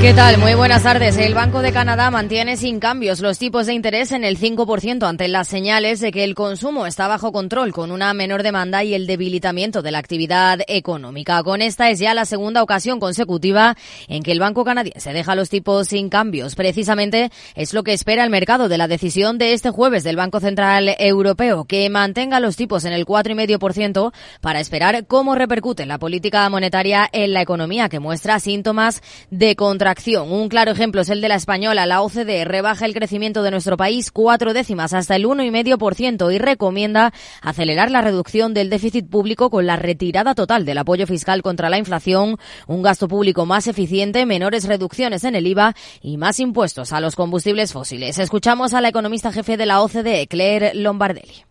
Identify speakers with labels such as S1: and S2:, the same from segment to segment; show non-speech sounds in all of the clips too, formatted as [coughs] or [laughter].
S1: ¿Qué tal? Muy buenas tardes. El Banco de Canadá mantiene sin cambios los tipos de interés en el 5% ante las señales de que el consumo está bajo control con una menor demanda y el debilitamiento de la actividad económica. Con esta es ya la segunda ocasión consecutiva en que el Banco canadiense deja los tipos sin cambios. Precisamente es lo que espera el mercado de la decisión de este jueves del Banco Central Europeo, que mantenga los tipos en el 4,5% para esperar cómo repercute la política monetaria en la economía, que muestra síntomas de contra un claro ejemplo es el de la española. La OCDE rebaja el crecimiento de nuestro país cuatro décimas hasta el 1,5% y recomienda acelerar la reducción del déficit público con la retirada total del apoyo fiscal contra la inflación, un gasto público más eficiente, menores reducciones en el IVA y más impuestos a los combustibles fósiles. Escuchamos a la economista jefe de la OCDE, Claire Lombardelli.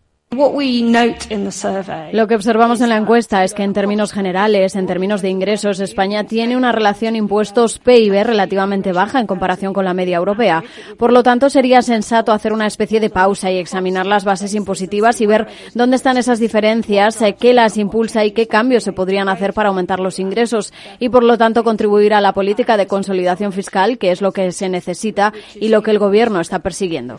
S2: Lo que observamos en la encuesta es que en términos generales, en términos de ingresos, España tiene una relación impuestos-PIB relativamente baja en comparación con la media europea. Por lo tanto, sería sensato hacer una especie de pausa y examinar las bases impositivas y ver dónde están esas diferencias, eh, qué las impulsa y qué cambios se podrían hacer para aumentar los ingresos y, por lo tanto, contribuir a la política de consolidación fiscal, que es lo que se necesita y lo que el Gobierno está persiguiendo.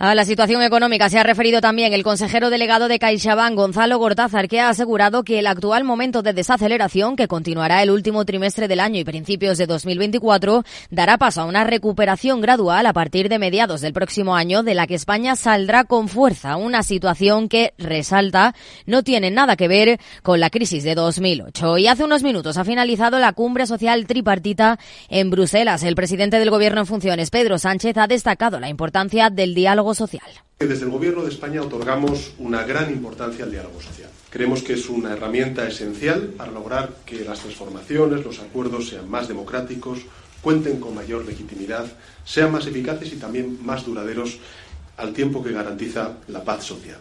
S1: A la situación económica se ha referido también el consejero delegado de CaixaBank, Gonzalo Gortázar, que ha asegurado que el actual momento de desaceleración, que continuará el último trimestre del año y principios de 2024, dará paso a una recuperación gradual a partir de mediados del próximo año, de la que España saldrá con fuerza. Una situación que, resalta, no tiene nada que ver con la crisis de 2008. Y hace unos minutos ha finalizado la cumbre social tripartita en Bruselas. El presidente del Gobierno en funciones, Pedro Sánchez, ha destacado la importancia del diálogo social.
S3: Desde el Gobierno de España otorgamos una gran importancia al diálogo social. Creemos que es una herramienta esencial para lograr que las transformaciones, los acuerdos sean más democráticos, cuenten con mayor legitimidad, sean más eficaces y también más duraderos al tiempo que garantiza la paz social.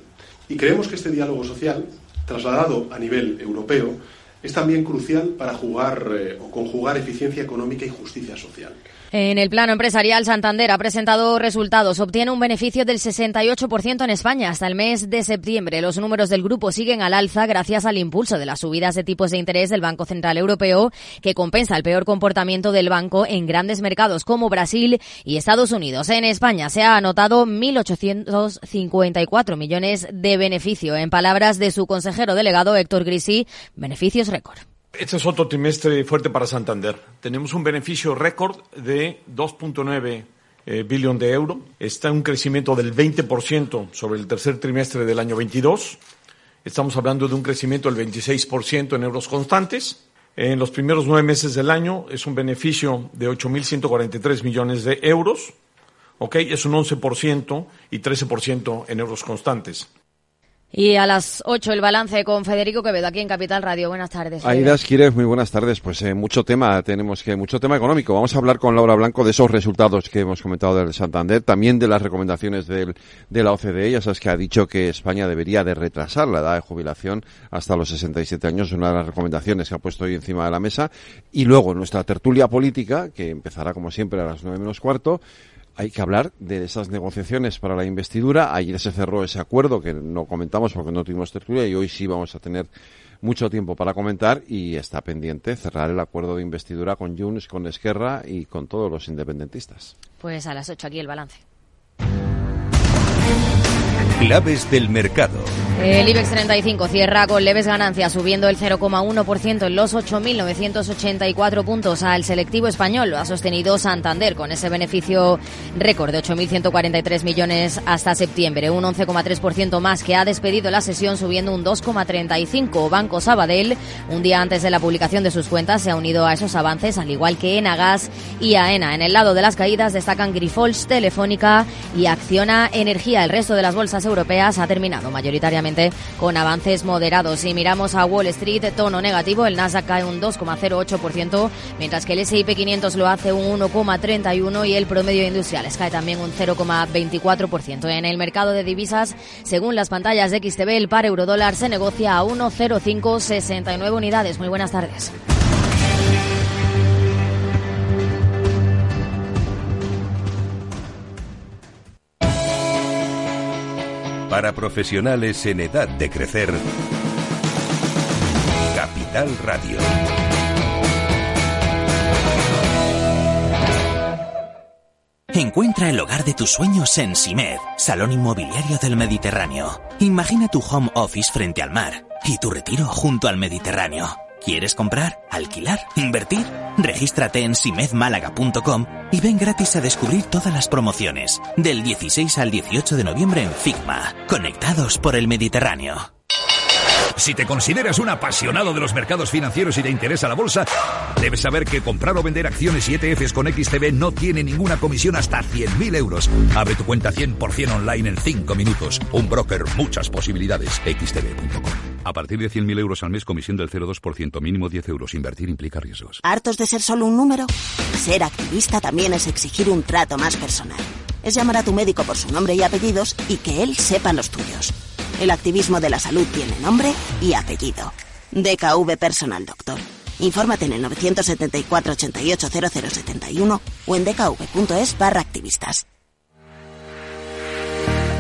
S3: Y creemos que este diálogo social, trasladado a nivel europeo, es también crucial para jugar eh, o conjugar eficiencia económica y justicia social.
S1: En el plano empresarial, Santander ha presentado resultados. Obtiene un beneficio del 68% en España hasta el mes de septiembre. Los números del grupo siguen al alza gracias al impulso de las subidas de tipos de interés del Banco Central Europeo, que compensa el peor comportamiento del banco en grandes mercados como Brasil y Estados Unidos. En España se ha anotado 1.854 millones de beneficio. En palabras de su consejero delegado Héctor Grisi, beneficios récord.
S4: Este es otro trimestre fuerte para Santander. Tenemos un beneficio récord de 2.9 eh, billón de euros. Está en un crecimiento del 20% sobre el tercer trimestre del año 22. Estamos hablando de un crecimiento del 26% en euros constantes. En los primeros nueve meses del año es un beneficio de 8.143 millones de euros. ¿ok? Es un 11% y 13% en euros constantes.
S1: Y a las 8 el balance con Federico Quevedo aquí en Capital Radio. Buenas tardes.
S5: Aidas Quírez, muy buenas tardes. Pues eh, mucho tema, tenemos que mucho tema económico. Vamos a hablar con Laura Blanco de esos resultados que hemos comentado del Santander, también de las recomendaciones del, de la OCDE. Ya sabes que ha dicho que España debería de retrasar la edad de jubilación hasta los 67 años, una de las recomendaciones que ha puesto hoy encima de la mesa. Y luego nuestra tertulia política, que empezará como siempre a las nueve menos cuarto hay que hablar de esas negociaciones para la investidura. Ayer se cerró ese acuerdo que no comentamos porque no tuvimos tertulia y hoy sí vamos a tener mucho tiempo para comentar y está pendiente cerrar el acuerdo de investidura con Junts, con Esquerra y con todos los independentistas.
S1: Pues a las 8 aquí el balance.
S6: Claves del mercado.
S1: El IBEX 35 cierra con leves ganancias, subiendo el 0,1% en los 8.984 puntos al selectivo español. Lo ha sostenido Santander con ese beneficio récord de 8.143 millones hasta septiembre, un 11,3% más que ha despedido la sesión, subiendo un 2,35%. Banco Sabadell, un día antes de la publicación de sus cuentas, se ha unido a esos avances, al igual que Enagas y AENA. En el lado de las caídas destacan Grifols, Telefónica y Acciona Energía. El resto de las bolsas europeas ha terminado mayoritariamente con avances moderados. Si miramos a Wall Street, tono negativo, el Nasdaq cae un 2,08%, mientras que el S&P 500 lo hace un 1,31% y el promedio industrial cae también un 0,24%. En el mercado de divisas, según las pantallas de XTB, el par eurodólar se negocia a 1,0569 unidades. Muy buenas tardes.
S6: Para profesionales en edad de crecer. Capital Radio.
S7: Encuentra el hogar de tus sueños en Simed, Salón Inmobiliario del Mediterráneo. Imagina tu home office frente al mar y tu retiro junto al Mediterráneo. ¿Quieres comprar, alquilar, invertir? Regístrate en simedmálaga.com y ven gratis a descubrir todas las promociones del 16 al 18 de noviembre en Figma, conectados por el Mediterráneo.
S8: Si te consideras un apasionado de los mercados financieros y te interesa la bolsa, debes saber que comprar o vender acciones y ETFs con XTB no tiene ninguna comisión hasta 100.000 euros. Abre tu cuenta 100% online en 5 minutos. Un broker, muchas posibilidades. XTB.com. A partir de 100.000 euros al mes, comisión del 0,2%, mínimo 10 euros. Invertir implica riesgos.
S9: ¿Hartos de ser solo un número? Ser activista también es exigir un trato más personal. Es llamar a tu médico por su nombre y apellidos y que él sepa los tuyos. El activismo de la salud tiene nombre y apellido. DKV Personal Doctor. Infórmate en el 974 88 0071 o en dkv.es barra activistas.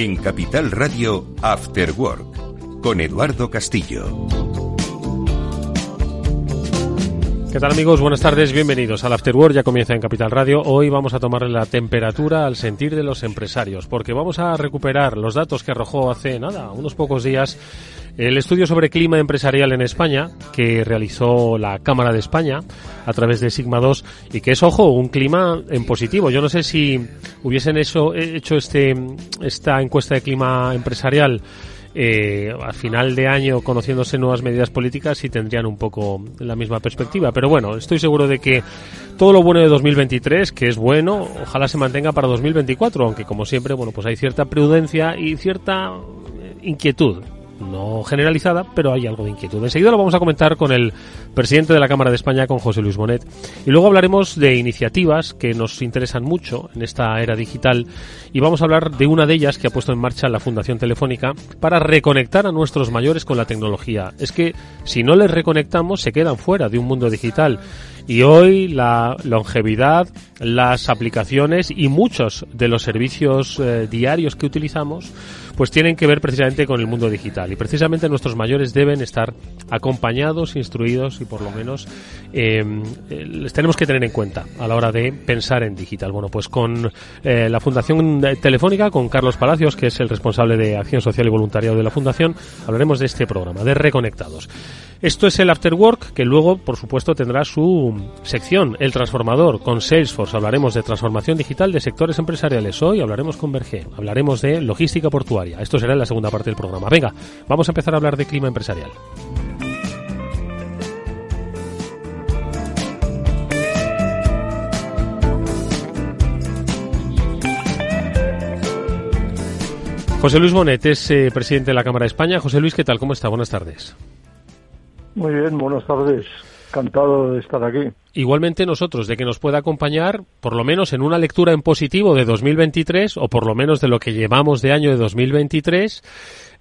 S6: En Capital Radio, After Work, con Eduardo Castillo.
S10: ¿Qué tal amigos? Buenas tardes, bienvenidos al After Work, ya comienza en Capital Radio. Hoy vamos a tomarle la temperatura al sentir de los empresarios, porque vamos a recuperar los datos que arrojó hace nada, unos pocos días, el estudio sobre clima empresarial en España, que realizó la Cámara de España a través de Sigma 2, y que es, ojo, un clima en positivo. Yo no sé si hubiesen hecho, hecho este, esta encuesta de clima empresarial eh, al final de año, conociéndose nuevas medidas políticas, sí tendrían un poco la misma perspectiva. Pero bueno, estoy seguro de que todo lo bueno de 2023, que es bueno, ojalá se mantenga para 2024, aunque como siempre, bueno, pues hay cierta prudencia y cierta inquietud no generalizada, pero hay algo de inquietud. Enseguida lo vamos a comentar con el presidente de la Cámara de España, con José Luis Bonet. Y luego hablaremos de iniciativas que nos interesan mucho en esta era digital y vamos a hablar de una de ellas que ha puesto en marcha la Fundación Telefónica para reconectar a nuestros mayores con la tecnología. Es que si no les reconectamos se quedan fuera de un mundo digital y hoy la longevidad, las aplicaciones y muchos de los servicios eh, diarios que utilizamos pues tienen que ver precisamente con el mundo digital. Y precisamente nuestros mayores deben estar acompañados, instruidos y por lo menos eh, les tenemos que tener en cuenta a la hora de pensar en digital. Bueno, pues con eh, la Fundación Telefónica, con Carlos Palacios, que es el responsable de Acción Social y Voluntariado de la Fundación, hablaremos de este programa, de Reconectados. Esto es el After Work, que luego, por supuesto, tendrá su sección, El Transformador, con Salesforce. Hablaremos de transformación digital de sectores empresariales. Hoy hablaremos con Berger, hablaremos de logística portuaria. Esto será en la segunda parte del programa. Venga, vamos a empezar a hablar de clima empresarial. José Luis Bonet es eh, presidente de la Cámara de España. José Luis, ¿qué tal? ¿Cómo está? Buenas tardes.
S11: Muy bien, buenas tardes. Encantado de estar aquí.
S10: Igualmente nosotros, de que nos pueda acompañar, por lo menos en una lectura en positivo de 2023, o por lo menos de lo que llevamos de año de 2023,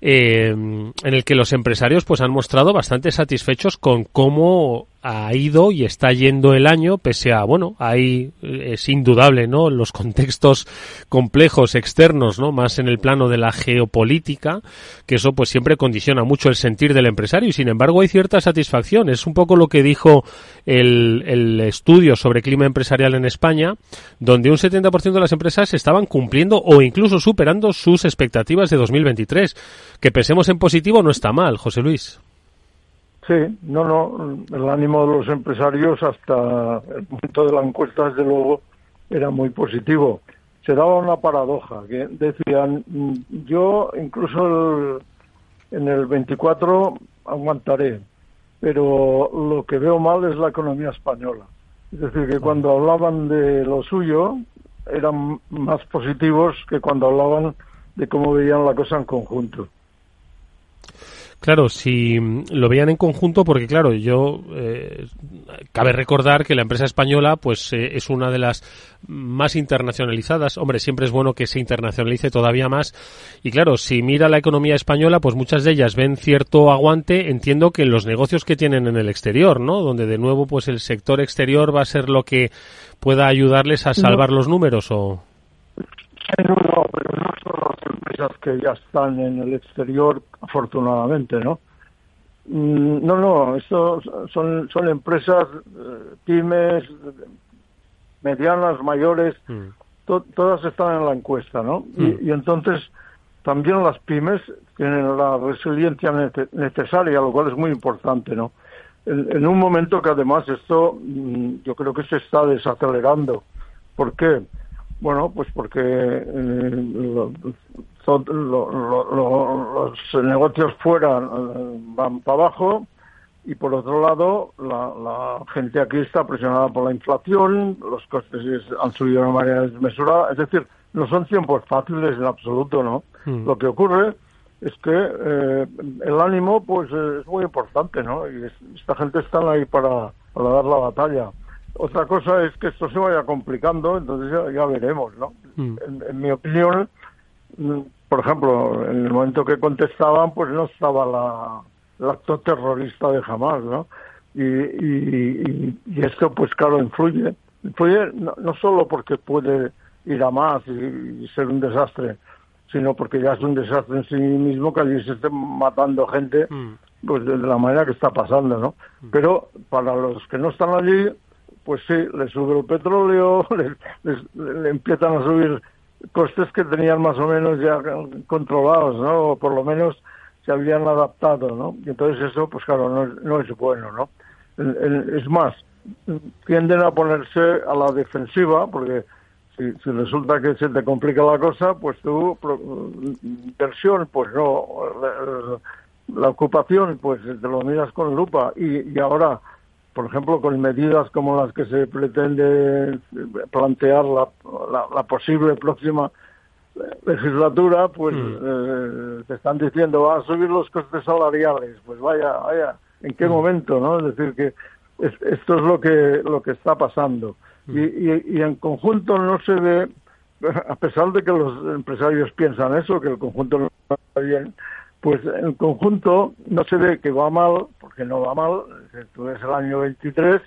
S10: eh, en el que los empresarios pues han mostrado bastante satisfechos con cómo ha ido y está yendo el año, pese a, bueno, ahí eh, es indudable, ¿no? Los contextos complejos externos, ¿no? Más en el plano de la geopolítica, que eso pues siempre condiciona mucho el sentir del empresario y sin embargo hay cierta satisfacción. Es un poco lo que dijo el, el estudio sobre clima empresarial en España, donde un 70% de las empresas estaban cumpliendo o incluso superando sus expectativas de 2023. Que pensemos en positivo no está mal, José Luis.
S11: Sí, no, no, el ánimo de los empresarios hasta el momento de la encuesta, desde luego, era muy positivo. Se daba una paradoja, que decían, yo incluso en el 24 aguantaré, pero lo que veo mal es la economía española. Es decir, que cuando hablaban de lo suyo, eran más positivos que cuando hablaban de cómo veían la cosa en conjunto.
S10: Claro, si lo veían en conjunto, porque claro, yo eh, cabe recordar que la empresa española, pues eh, es una de las más internacionalizadas. Hombre, siempre es bueno que se internacionalice todavía más. Y claro, si mira la economía española, pues muchas de ellas ven cierto aguante. Entiendo que en los negocios que tienen en el exterior, ¿no? Donde de nuevo, pues el sector exterior va a ser lo que pueda ayudarles a salvar los números o.
S11: No, no, pero no son las empresas que ya están en el exterior, afortunadamente, ¿no? Mm, no, no, esto son, son empresas, eh, pymes, medianas, mayores,
S10: Mm.
S11: to- todas están en la encuesta, ¿no? Y, y entonces también las pymes tienen la resiliencia nece- necesaria, lo cual es muy importante, ¿no? En, en un momento que además esto mm, yo creo que se está desacelerando. ¿Por qué? Bueno, pues porque eh, lo- lo- lo- lo- los negocios fuera eh, van para abajo y por otro lado la, la gente aquí está presionada por la inflación, los costes es- han subido de una manera desmesurada, es decir, no son tiempos fáciles en absoluto, ¿no?
S10: Mm.
S11: Lo que ocurre es que eh, el ánimo pues es muy importante, ¿no? Y es- esta gente está ahí para, para dar la batalla. Otra cosa es que esto se vaya complicando, entonces ya, ya veremos, ¿no?
S10: Mm.
S11: En, en mi opinión, mm, por ejemplo, en el momento que contestaban, pues no estaba la, el acto terrorista de Hamas, ¿no? Y, y, y- y esto, pues claro, influye. Influye no, no solo porque puede ir a más y, y ser un desastre, sino porque ya es un desastre en sí mismo que allí se esté matando gente pues de la manera que está pasando, ¿no? Pero para los que no están allí, pues sí, les sube el petróleo, [laughs] les, les- le empiezan a subir costes que tenían más o menos ya controlados, ¿no? O por lo menos se habían adaptado, ¿no? Y entonces eso, pues claro, no es, no es bueno, ¿no? Es más, tienden a ponerse a la defensiva, porque si, resulta que se te complica la cosa, pues pro- inversión, pues no, la, la ocupación, pues te lo miras con lupa. Y, y ahora, por ejemplo, con medidas como las que se pretende plantear la, la, la posible próxima legislatura, pues eh, te están diciendo va a subir los costes salariales. Pues vaya, vaya, ¿en qué momento, no? Es decir que es- esto es lo que lo que está pasando y, y, y en conjunto no se ve, [laughs] a pesar de que los empresarios piensan eso, que el conjunto no va bien, pues en conjunto no se ve que va mal, porque no va mal, es el año 23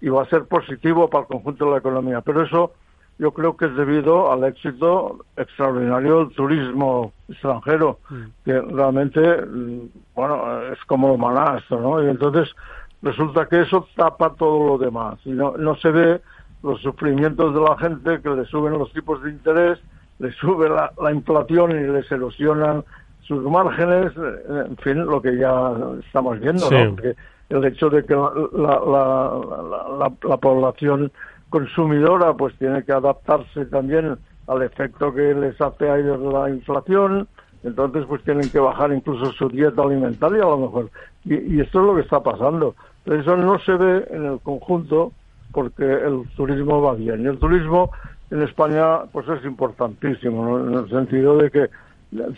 S11: y va a ser positivo para el conjunto de la economía, pero eso yo creo que es debido al éxito extraordinario del turismo extranjero, que realmente, mm, bueno, es como maná esto, ¿no? Y entonces resulta que eso tapa todo lo demás. Y no, no se ve los sufrimientos de la gente que le suben los tipos de interés, le sube la, la inflación y les erosionan sus márgenes, eh, en fin, lo que ya estamos viendo,
S10: Sí.
S11: ¿no? Porque el hecho de que la, la, la, la- la- la población consumidora pues tiene que adaptarse también al efecto que les hace a ellos la inflación, entonces pues tienen que bajar incluso su dieta alimentaria a lo mejor. Y, y esto es lo que está pasando. Pero eso no se ve en el conjunto porque el turismo va bien. Y el turismo en España pues es importantísimo, ¿no? en el sentido de que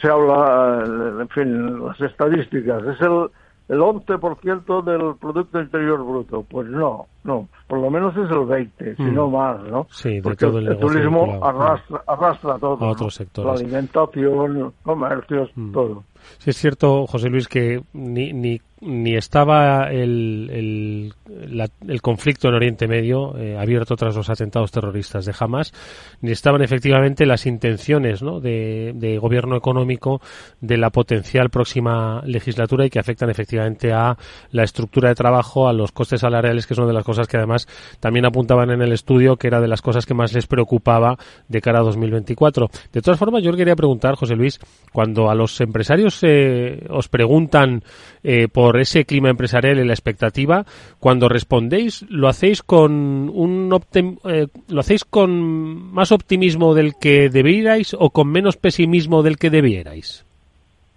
S11: se habla, eh, en fin, las estadísticas, es el, el 11% del Producto Interior Bruto. Pues no, no, por lo menos es el 20, si
S10: Mm.
S11: no más, ¿no?
S10: Sí, de
S11: Porque
S10: todo el
S11: el, turismo
S10: vinculado.
S11: arrastra, arrastra todo.
S10: A
S11: ¿no?
S10: otros sectores.
S11: La alimentación, comercios, todo.
S10: Sí, es cierto, José Luis, que ni, ni, ni estaba el, el, la- el conflicto en Oriente Medio eh, abierto tras los atentados terroristas de Hamas, ni estaban efectivamente las intenciones ¿no? de, de gobierno económico de la potencial próxima legislatura y que afectan efectivamente a la estructura de trabajo, a los costes salariales, que es una de las cosas que además también apuntaban en el estudio, que era de las cosas que más les preocupaba de cara a 2024. De todas formas, yo le quería preguntar, José Luis, cuando a los empresarios eh, os preguntan eh, por ese clima empresarial y la expectativa, cuando respondéis, ¿lo hacéis con un optim- eh, lo hacéis con más optimismo del que debierais o con menos pesimismo del que debierais?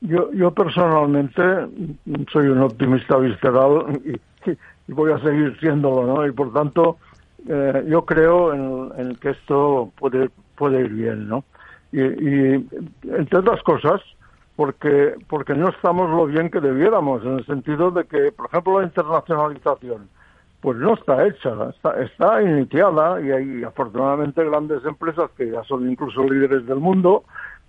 S11: Yo, yo personalmente soy un optimista visceral y, y voy a seguir siéndolo, ¿no? Y por tanto, eh, yo creo en, en que esto puede, puede ir bien, ¿no? Y, y, entre otras cosas, porque porque no estamos lo bien que debiéramos en el sentido de que por ejemplo la internacionalización pues no está hecha está, está iniciada y hay afortunadamente grandes empresas que ya son incluso líderes del mundo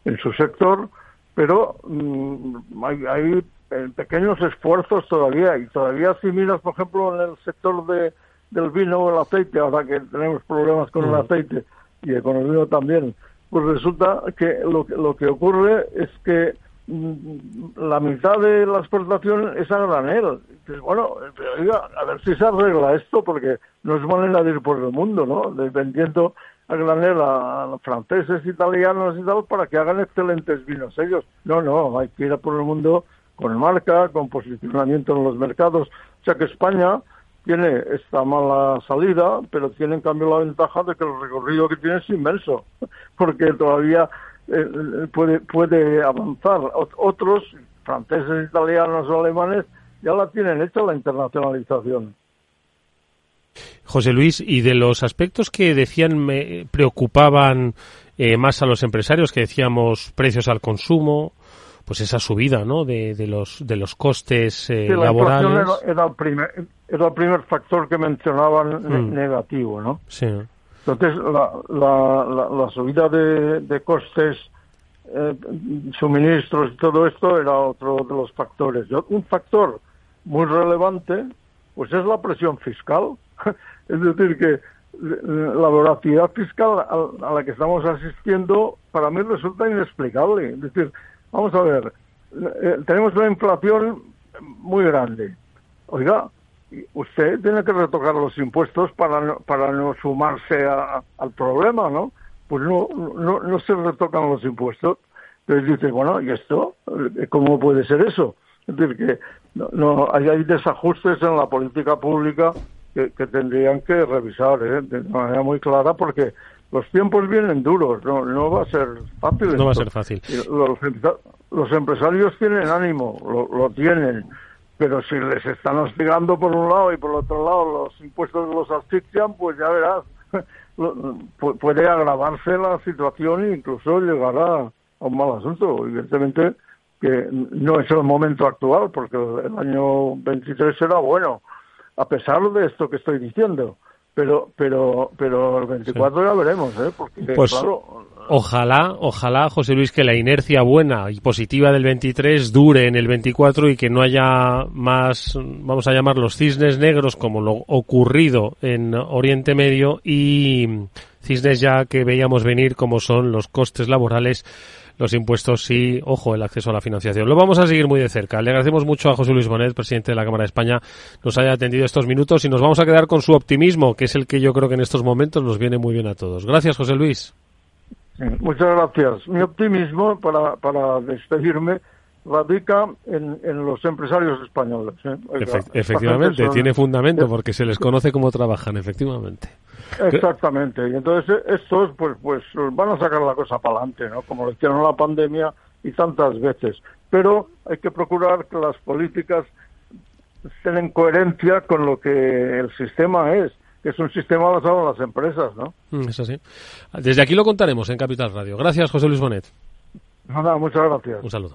S11: en su sector pero mm, hay, hay eh, pequeños esfuerzos todavía y todavía si miras por ejemplo en el sector de del vino o el aceite ahora que tenemos problemas con el mm. aceite y con el vino también pues resulta que lo, lo que ocurre es que la mitad de la exportación es a granel. Bueno, a ver si se arregla esto, porque no es manera de por el mundo, ¿no? vendiendo a granel a, franceses, italianos y tal, para que hagan excelentes vinos ellos. No, no, hay que ir a por el mundo con marca, con posicionamiento en los mercados. O sea que España tiene esta mala salida, pero tiene en cambio la ventaja de que el recorrido que tiene es inmenso, [laughs] porque todavía eh, puede, puede avanzar. Otros, franceses, italianos o alemanes, ya la tienen hecha la internacionalización.
S10: José Luis, y de los aspectos que decían me preocupaban eh, más a los empresarios, que decíamos precios al consumo, pues esa subida ¿no? de, de los de los costes eh, laborales.
S11: Era, el primer, era el primer factor que mencionaban mm. negativo, ¿no?
S10: Sí.
S11: Entonces, la, la, la, subida de, de costes, eh, suministros y todo esto era otro de los factores. Un factor muy relevante, pues es la presión fiscal. [laughs] es decir, que la voracidad fiscal a, la que estamos asistiendo para mí resulta inexplicable. Es decir, Vamos a ver, eh, tenemos una inflación muy grande. Oiga, usted tiene que retocar los impuestos para no, para no sumarse al problema, ¿no? Pues no, no, no se retocan los impuestos. Entonces dice, bueno, ¿y esto? ¿Cómo puede ser eso? Es decir, que no, hay, hay desajustes en la política pública que, que tendrían que revisar ¿eh? de manera muy clara porque los tiempos vienen duros, no, no va a ser fácil.
S10: No va a ser fácil.
S11: Los, empresarios tienen ánimo, lo, tienen, pero si les están hostigando por un lado y por otro lado los impuestos los asfixian, pues ya verás, [laughs] puede agravarse la situación e incluso llegar a, un mal asunto. Evidentemente que no es el momento actual, porque el año 23 será bueno, a pesar de esto que estoy diciendo pero pero pero el 24 ya veremos ¿eh? porque
S10: pues ojalá ojalá José Luis que la inercia buena y positiva del 23 dure en el 24 y que no haya más vamos a llamar los cisnes negros como lo ocurrido en Oriente Medio y cisnes ya que veíamos venir como son los costes laborales los impuestos y, ojo, el acceso a la financiación. Lo vamos a seguir muy de cerca. Le agradecemos mucho a José Luis Bonet, presidente de la Cámara de España, nos haya atendido estos minutos y nos vamos a quedar con su optimismo, que es el que yo creo que en estos momentos nos viene muy bien a todos. Gracias, José Luis.
S11: Muchas gracias. Mi optimismo, para, para despedirme, radica en, en los empresarios españoles. ¿eh?
S10: efectivamente, tiene fundamento porque se les conoce cómo trabajan, efectivamente.
S11: Exactamente, y entonces eh, estos pues pues van a sacar la cosa para adelante, ¿no? Como lo hicieron la pandemia y tantas veces. Pero hay que procurar que las políticas estén en coherencia con lo que el sistema es, que es un sistema basado en las empresas, ¿no?
S10: Mm, es así. Desde aquí lo contaremos en Capital Radio. Gracias, José Luis Bonet.
S11: Nada, muchas gracias.
S10: Un saludo.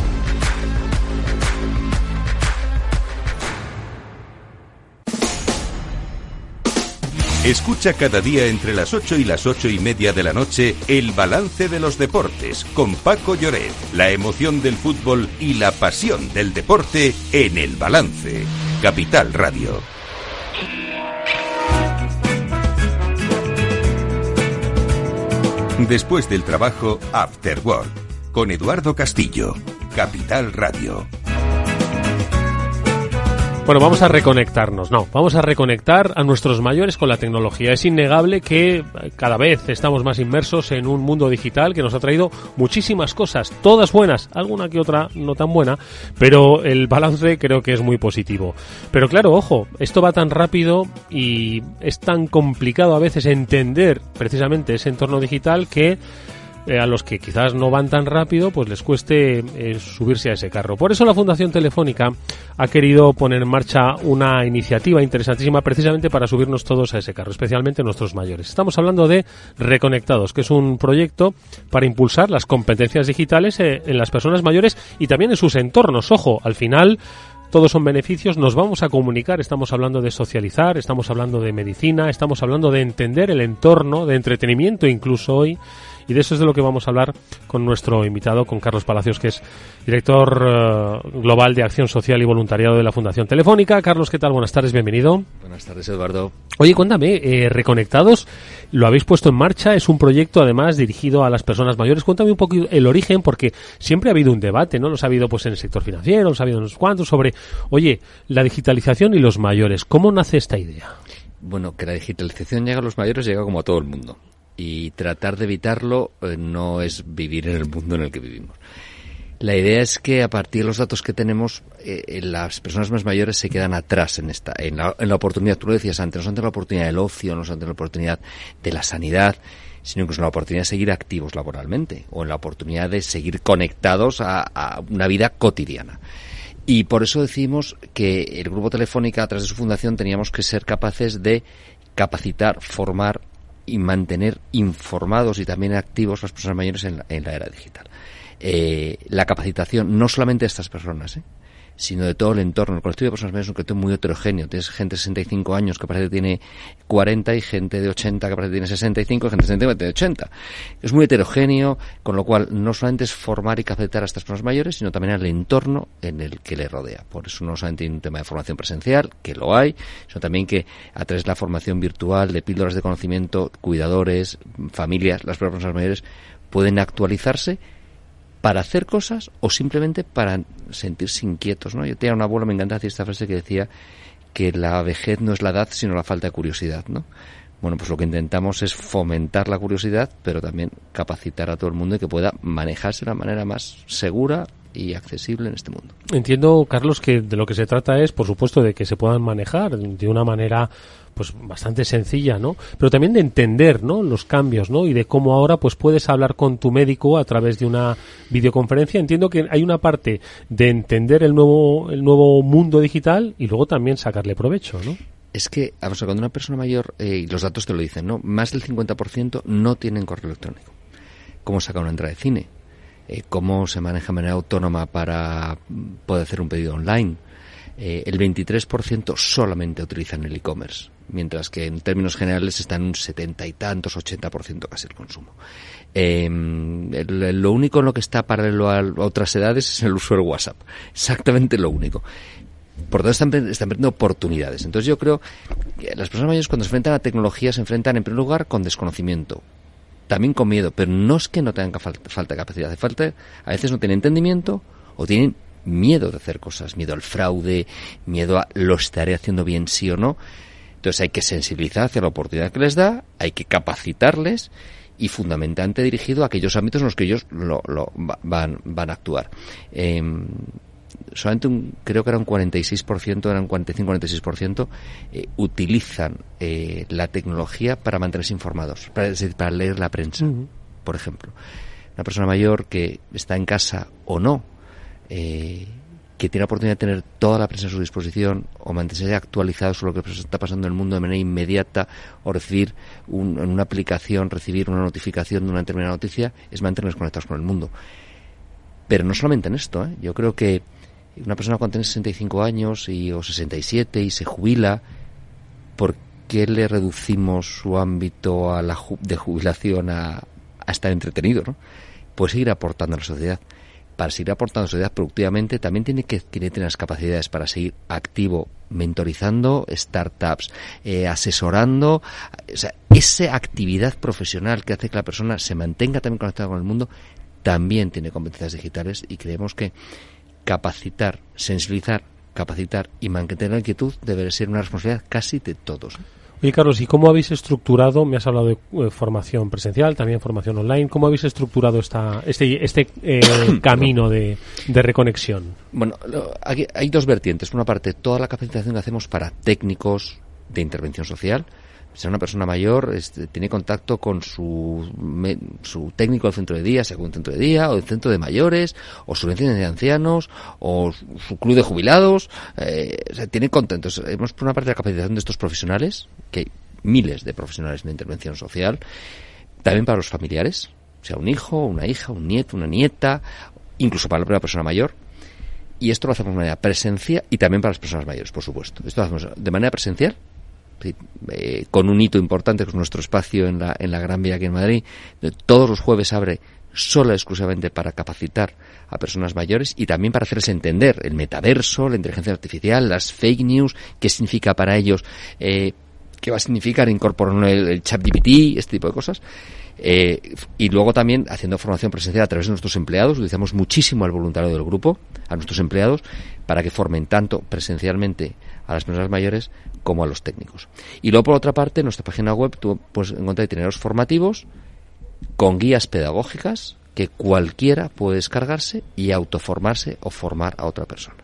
S6: Escucha cada día entre las 8 y las ocho y media de la noche el balance de los deportes con Paco Lloret, la emoción del fútbol y la pasión del deporte en el balance. Capital Radio. Después del trabajo, After Work, con Eduardo Castillo, Capital Radio.
S10: Bueno, vamos a reconectarnos, no, vamos a reconectar a nuestros mayores con la tecnología. Es innegable que cada vez estamos más inmersos en un mundo digital que nos ha traído muchísimas cosas, todas buenas, alguna que otra no tan buena, pero el balance creo que es muy positivo. Pero claro, ojo, esto va tan rápido y es tan complicado a veces entender precisamente ese entorno digital que eh, a los que quizás no van tan rápido, pues les cueste eh, subirse a ese carro. Por eso la Fundación Telefónica ha querido poner en marcha una iniciativa interesantísima precisamente para subirnos todos a ese carro, especialmente nuestros mayores. Estamos hablando de Reconectados, que es un proyecto para impulsar las competencias digitales eh, en las personas mayores y también en sus entornos. Ojo, al final todos son beneficios, nos vamos a comunicar, estamos hablando de socializar, estamos hablando de medicina, estamos hablando de entender el entorno, de entretenimiento incluso hoy y de eso es de lo que vamos a hablar con nuestro invitado, con Carlos Palacios, que es director eh, global de Acción Social y Voluntariado de la Fundación Telefónica. Carlos, ¿qué tal? Buenas tardes, bienvenido.
S12: Buenas tardes, Eduardo.
S10: Oye, cuéntame, eh, Reconectados, lo habéis puesto en marcha, es un proyecto además dirigido a las personas mayores. Cuéntame un poco el origen, porque siempre ha habido un debate, ¿no? Los ha habido pues en el sector financiero, los ha habido unos cuantos, sobre, oye, la digitalización y los mayores. ¿Cómo nace esta idea?
S12: Bueno, que la digitalización llega a los mayores llega como a todo el mundo y tratar de evitarlo eh, no es vivir en el mundo en el que vivimos. La idea es que a partir de los datos que tenemos, eh, eh, las personas más mayores se quedan atrás en esta, en la, en la oportunidad. Tú lo decías antes, no ante la oportunidad del ocio, no ante la oportunidad de la sanidad, sino incluso en la oportunidad de seguir activos laboralmente o en la oportunidad de seguir conectados a, a una vida cotidiana. Y por eso decimos que el Grupo Telefónica, a través de su fundación, teníamos que ser capaces de capacitar, formar y mantener informados y también activos las personas mayores en la, era digital. Eh, la capacitación, no solamente de estas personas, ¿eh? Sino de todo el entorno. El colectivo de personas mayores es un colectivo muy heterogéneo. Tienes gente de 65 años que parece que tiene 40 y gente de 80 que parece que tiene 65 y gente de 65 que tiene 80. Es muy heterogéneo, con lo cual no solamente es formar y capacitar a estas personas mayores, sino también al entorno en el que le rodea. Por eso no solamente hay un tema de formación presencial, que lo hay, sino también que a través de la formación virtual, de píldoras de conocimiento, cuidadores, familias, las personas mayores pueden actualizarse para hacer cosas o simplemente para sentirse inquietos, ¿no? Yo tenía un abuelo, me encanta decir esta frase que decía que la vejez no es la edad, sino la falta de curiosidad, ¿no? Bueno, pues lo que intentamos es fomentar la curiosidad, pero también capacitar a todo el mundo y que pueda manejarse de la manera más segura y accesible en este mundo.
S10: Entiendo, Carlos, que de lo que se trata es, por supuesto, de que se puedan manejar de una manera pues bastante sencilla, ¿no? Pero también de entender, ¿no? Los cambios, ¿no? Y de cómo ahora pues puedes hablar con tu médico a través de una videoconferencia. Entiendo que hay una parte de entender el nuevo el nuevo mundo digital y luego también sacarle provecho, ¿no?
S12: Es que, vamos, cuando una persona mayor, eh, y los datos te lo dicen, ¿no? Más del 50% no tienen correo electrónico. ¿Cómo sacar una entrada de cine? Eh, ¿Cómo se maneja de manera autónoma para poder hacer un pedido online? Eh, el 23% solamente utilizan el e-commerce mientras que en términos generales está en un setenta y tantos, 80% casi el consumo. Em, lo único en lo que está paralelo a otras edades es el uso del WhatsApp. Exactamente lo único. Por tanto, están, están perdiendo oportunidades. Entonces yo creo que las personas mayores cuando se enfrentan a tecnología se enfrentan en primer lugar con desconocimiento, también con miedo, pero no es que no tengan falta, falta de capacidad, falta, a veces no tienen entendimiento o tienen miedo de hacer cosas, miedo al fraude, miedo a lo estaré haciendo bien sí o no. Entonces hay que sensibilizar hacia la oportunidad que les da, hay que capacitarles y fundamentalmente dirigido a aquellos ámbitos en los que ellos lo, van, van a actuar. Em, solamente un, creo que era un 46%, eran 45-46%, eh, utilizan eh, la tecnología para mantenerse informados, para, para leer la prensa, por ejemplo. Una persona mayor que está en casa o no, eh, que tiene la oportunidad de tener toda la prensa a su disposición o mantenerse actualizado sobre lo que está pasando en el mundo de manera inmediata o recibir en una aplicación, recibir una notificación de una determinada noticia, es mantenernos conectados con el mundo. Pero no solamente en esto, ¿eh? yo creo que una persona cuando tiene 65 años y, o 67 y se jubila, ¿por qué le reducimos su ámbito a la de jubilación a, a estar entretenido? ¿no? Puede seguir aportando a la sociedad para seguir aportando sociedad productivamente, también tiene que, tener las capacidades para seguir activo, mentorizando startups, eh, asesorando, o sea, esa actividad profesional que hace que la persona se mantenga también conectada con el mundo, también tiene competencias digitales y creemos que capacitar, sensibilizar capacitar y mantener la inquietud debe ser una responsabilidad casi de todos.
S10: Oye, Carlos, ¿y cómo habéis estructurado, me has hablado de eh, formación presencial, también formación online, cómo habéis estructurado esta, este, este eh, [coughs] camino de, de, reconexión?
S12: Bueno, aquí hay dos vertientes. Una parte, toda la capacitación que hacemos para técnicos de intervención social, sea una persona mayor, este, tiene contacto con su, su técnico del centro de día, sea un centro de día, o el centro de mayores, o su centro de ancianos, o su club de jubilados, eh, o sea, tiene contacto. hemos por una parte la capacitación de estos profesionales, que hay miles de profesionales de intervención social, también para los familiares, sea un hijo, una hija, un nieto, una nieta, incluso para la primera persona mayor. Y esto lo hacemos de manera presencial y también para las personas mayores, por supuesto. Esto lo hacemos de manera presencial eh, con un hito importante, que es nuestro espacio en la, en la Gran Vía aquí en Madrid. Todos los jueves abre solo exclusivamente para capacitar a personas mayores y también para hacerles entender el metaverso, la inteligencia artificial, las fake news, qué significa para ellos, eh, qué va a significar incorporar el, el chat GPT, este tipo de cosas. Eh, y luego también haciendo formación presencial a través de nuestros empleados, utilizamos muchísimo al voluntario del grupo, a nuestros empleados, para que formen tanto presencialmente a las personas mayores como a los técnicos. Y luego, por otra parte, en nuestra página web tú puedes encontrar itinerarios formativos con guías pedagógicas que cualquiera puede descargarse y autoformarse o formar a otra persona.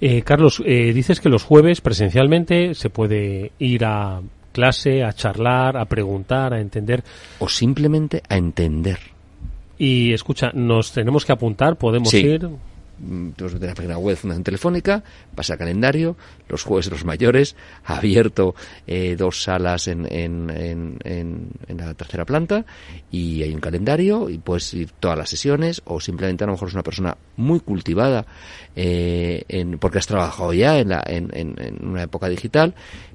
S10: Eh, Carlos, eh, dices que los jueves presencialmente se puede ir a clase, a charlar, a preguntar, a entender.
S12: O simplemente a entender.
S10: Y escucha, nos tenemos que apuntar, podemos ir.
S12: Mm, tenemos la página web Fundación Telefónica, pasa calendario, los jueves de los mayores, ha abierto eh, dos salas en, en, en, en, la tercera planta y hay un calendario y puedes ir todas las sesiones o simplemente a lo mejor es una persona muy cultivada eh, en, porque has trabajado ya en, la, en, en una época digital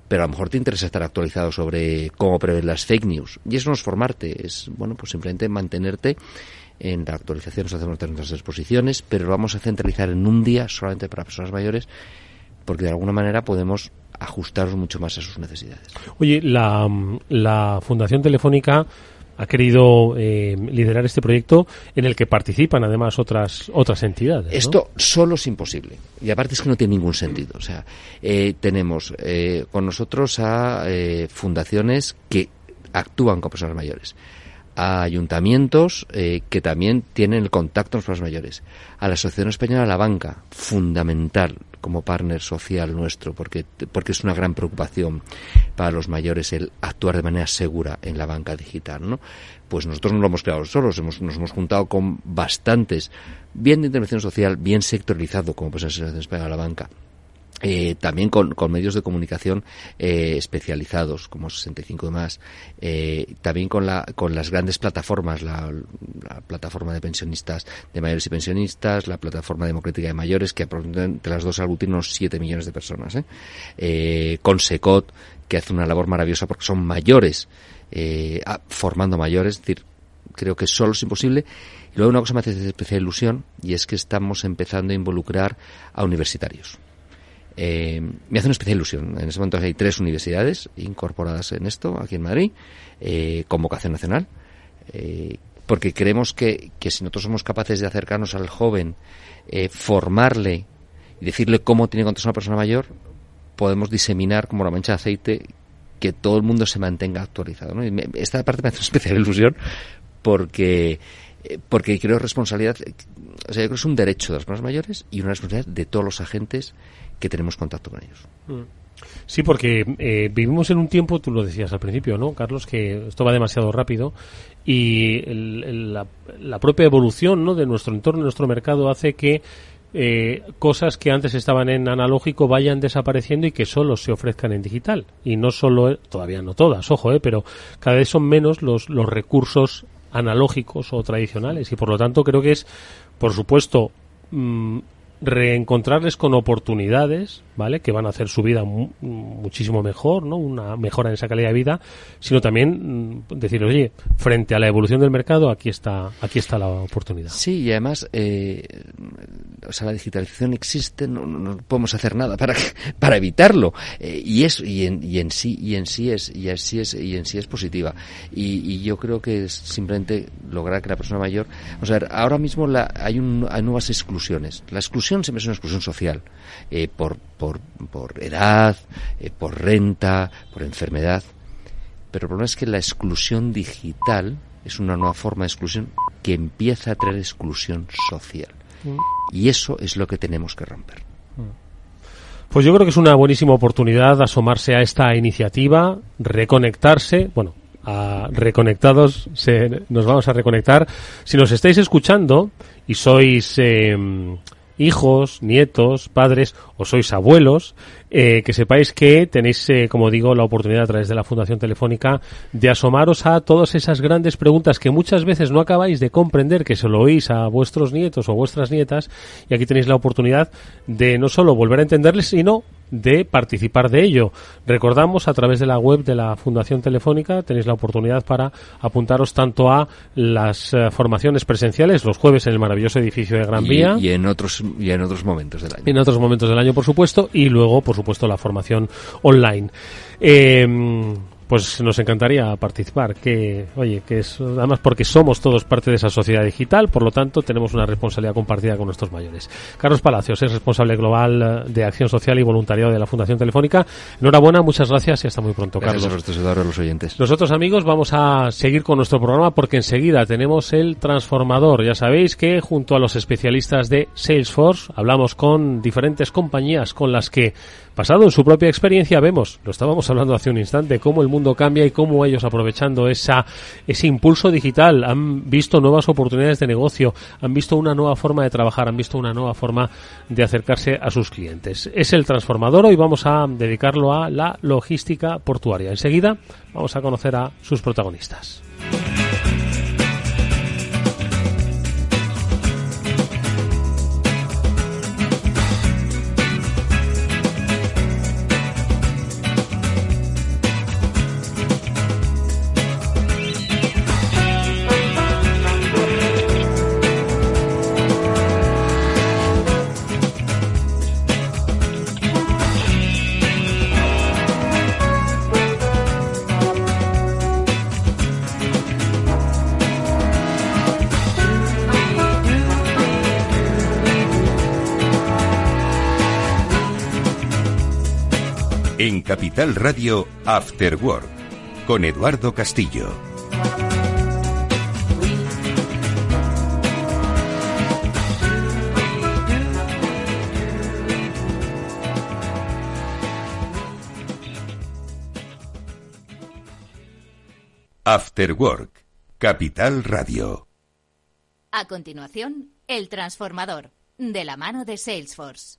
S12: pero a lo mejor te interesa estar actualizado sobre cómo prever las fake news. Y eso no es formarte, es, bueno, pues simplemente mantenerte en la actualización nos hacemos nuestras exposiciones, pero lo vamos a centralizar en un día solamente para personas mayores, porque de alguna manera podemos ajustarnos mucho más a sus necesidades.
S10: Oye, la, la Fundación Telefónica ha querido eh, liderar este proyecto en el que participan además otras otras entidades.
S12: Esto solo es imposible y aparte es que no tiene ningún sentido. O sea, eh, tenemos eh, con nosotros a fundaciones que actúan con personas mayores a ayuntamientos eh, que también tienen el contacto con los mayores, a la Asociación Española de la Banca, fundamental como partner social nuestro, porque, porque es una gran preocupación para los mayores el actuar de manera segura en la banca digital, ¿no? Pues nosotros no lo hemos creado solos, hemos, nos hemos juntado con bastantes, bien de intervención social, bien sectorizado, como pues la Asociación Española de la Banca, eh, también con, medios de comunicación eh, especializados como 65 y más, eh, también con, la, con las grandes plataformas, la, plataforma de pensionistas de mayores y pensionistas, la plataforma democrática de mayores, que entre las dos aglutinan unos 7 millones de personas, con SECOT, que hace una labor maravillosa porque son mayores, formando mayores, es decir, creo que solo es imposible. Y luego una cosa me hace especial ilusión y es que estamos empezando a involucrar a universitarios eh, me hace una especial ilusión. En ese momento hay tres universidades incorporadas en esto, aquí en Madrid, eh, con vocación nacional, eh, porque creemos que, que, si nosotros somos capaces de acercarnos al joven, formarle y decirle cómo tiene que contestar una persona mayor, podemos diseminar como la mancha de aceite que todo el mundo se mantenga actualizado. esta parte me hace una especial ilusión porque porque creo responsabilidad, o sea, yo creo que es un derecho de las personas mayores y una responsabilidad de todos los agentes que tenemos contacto con ellos. Mm.
S10: Sí, porque eh, vivimos en un tiempo, tú lo decías al principio, ¿no, Carlos? Que esto va demasiado rápido y la, propia evolución ¿no? de nuestro entorno, de nuestro mercado, hace que eh, cosas que antes estaban en analógico vayan desapareciendo y que solo se ofrezcan en digital. Y no solo, todavía no todas, ojo, eh, pero cada vez son menos los, los recursos analógicos o tradicionales. Y por lo tanto creo que es, por supuesto, mm, reencontrarles con oportunidades, ¿vale? Que van a hacer su vida muchísimo mejor, ¿no? Una mejora en esa calidad de vida, sino también mm, decir, oye, frente a la evolución del mercado, aquí está, aquí está la oportunidad.
S12: Sí, y además, eh, o sea, la digitalización existe, no, podemos hacer nada para [laughs] para evitarlo eh, y es y en, y en sí y en sí es y así es y en sí es positiva y, y, yo creo que es simplemente lograr que la persona mayor, o sea, ahora mismo la, hay, un, hay nuevas exclusiones. La exclusión siempre es una exclusión social eh, por, por, por edad, eh, por renta, por enfermedad. Pero el problema es que la exclusión digital es una nueva forma de exclusión que empieza a traer exclusión social. Y eso es lo que tenemos que romper.
S10: Pues yo creo que es una buenísima oportunidad asomarse a esta iniciativa, reconectarse, bueno, a reconectados, se, nos vamos a reconectar. Si nos estáis escuchando y sois eh, hijos, nietos, padres o sois abuelos, eh, que sepáis que tenéis, eh, como digo, la oportunidad a través de la Fundación Telefónica de asomaros a todas esas grandes preguntas que muchas veces no acabáis de comprender, que se lo oís a vuestros nietos o vuestras nietas, y aquí tenéis la oportunidad de no solo volver a entenderles, sino de participar de ello. Recordamos a través de la web de la Fundación Telefónica tenéis la oportunidad para apuntaros tanto a las eh, formaciones presenciales los jueves en el maravilloso edificio de Gran Vía
S12: y en otros y en otros momentos del año.
S10: En otros momentos del año, por supuesto, y luego, por supuesto, la formación online. Eh, pues nos encantaría participar. Que, oye, que es, además porque somos todos parte de esa sociedad digital, por lo tanto tenemos una responsabilidad compartida con nuestros mayores. Carlos Palacios es responsable global de acción social y voluntariado de la Fundación Telefónica. Enhorabuena, muchas gracias y hasta muy pronto,
S12: gracias
S10: Carlos.
S12: A los oyentes.
S10: Nosotros, amigos, vamos a seguir con nuestro programa porque enseguida tenemos el transformador. Ya sabéis que junto a los especialistas de Salesforce hablamos con diferentes compañías con las que Basado en su propia experiencia, vemos, lo estábamos hablando hace un instante, cómo el mundo cambia y cómo ellos aprovechando esa, ese impulso digital han visto nuevas oportunidades de negocio, han visto una nueva forma de trabajar, han visto una nueva forma de acercarse a sus clientes. Es el transformador, hoy vamos a dedicarlo a la logística portuaria. Enseguida vamos a conocer a sus protagonistas.
S6: Capital Radio After Work con Eduardo Castillo. After Work, Capital Radio.
S13: A continuación, El Transformador, de la mano de Salesforce.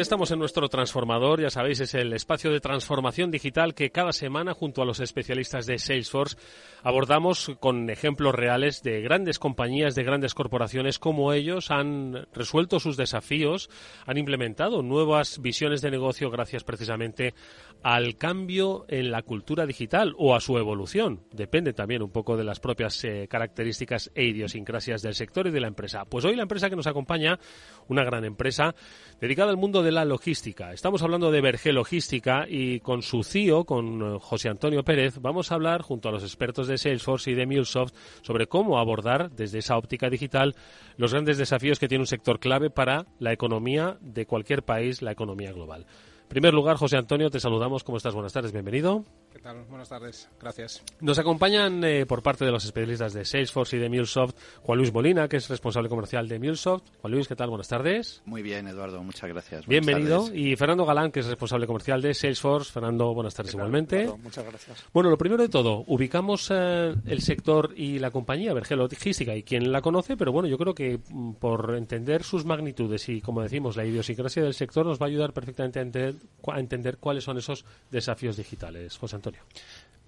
S10: Estamos en nuestro transformador, ya sabéis, es el espacio de transformación digital que cada semana, junto a los especialistas de Salesforce, abordamos con ejemplos reales de grandes compañías, de grandes corporaciones, cómo ellos han resuelto sus desafíos, han implementado nuevas visiones de negocio gracias precisamente al cambio en la cultura digital o a su evolución. Depende también un poco de las propias eh, características e idiosincrasias del sector y de la empresa. Pues hoy la empresa que nos acompaña, una gran empresa dedicada al mundo de la logística. Estamos hablando de Berge Logística y con su CIO, con eh, José Antonio Pérez, vamos a hablar junto a los expertos de Salesforce y de MuleSoft sobre cómo abordar desde esa óptica digital los grandes desafíos que tiene un sector clave para la economía de cualquier país, la economía global. En primer lugar, José Antonio, te saludamos. ¿Cómo estás? Buenas tardes, bienvenido.
S14: ¿Qué tal? Buenas tardes. Gracias.
S10: Nos acompañan eh, por parte de los especialistas de Salesforce y de MuleSoft Juan Luis Molina, que es responsable comercial de MuleSoft. Juan Luis, ¿qué tal? Buenas tardes.
S15: Muy bien, Eduardo. Muchas gracias.
S10: Bienvenido. Y Fernando Galán, que es responsable comercial de Salesforce. Fernando, buenas tardes igualmente.
S14: Muchas gracias.
S10: Bueno, lo primero de todo, ubicamos eh, el sector y la compañía Verge Logística y quien la conoce, pero bueno, yo creo que mm, por entender sus magnitudes y, como decimos, la idiosincrasia del sector nos va a ayudar perfectamente a entender, a entender cuáles son esos desafíos digitales. José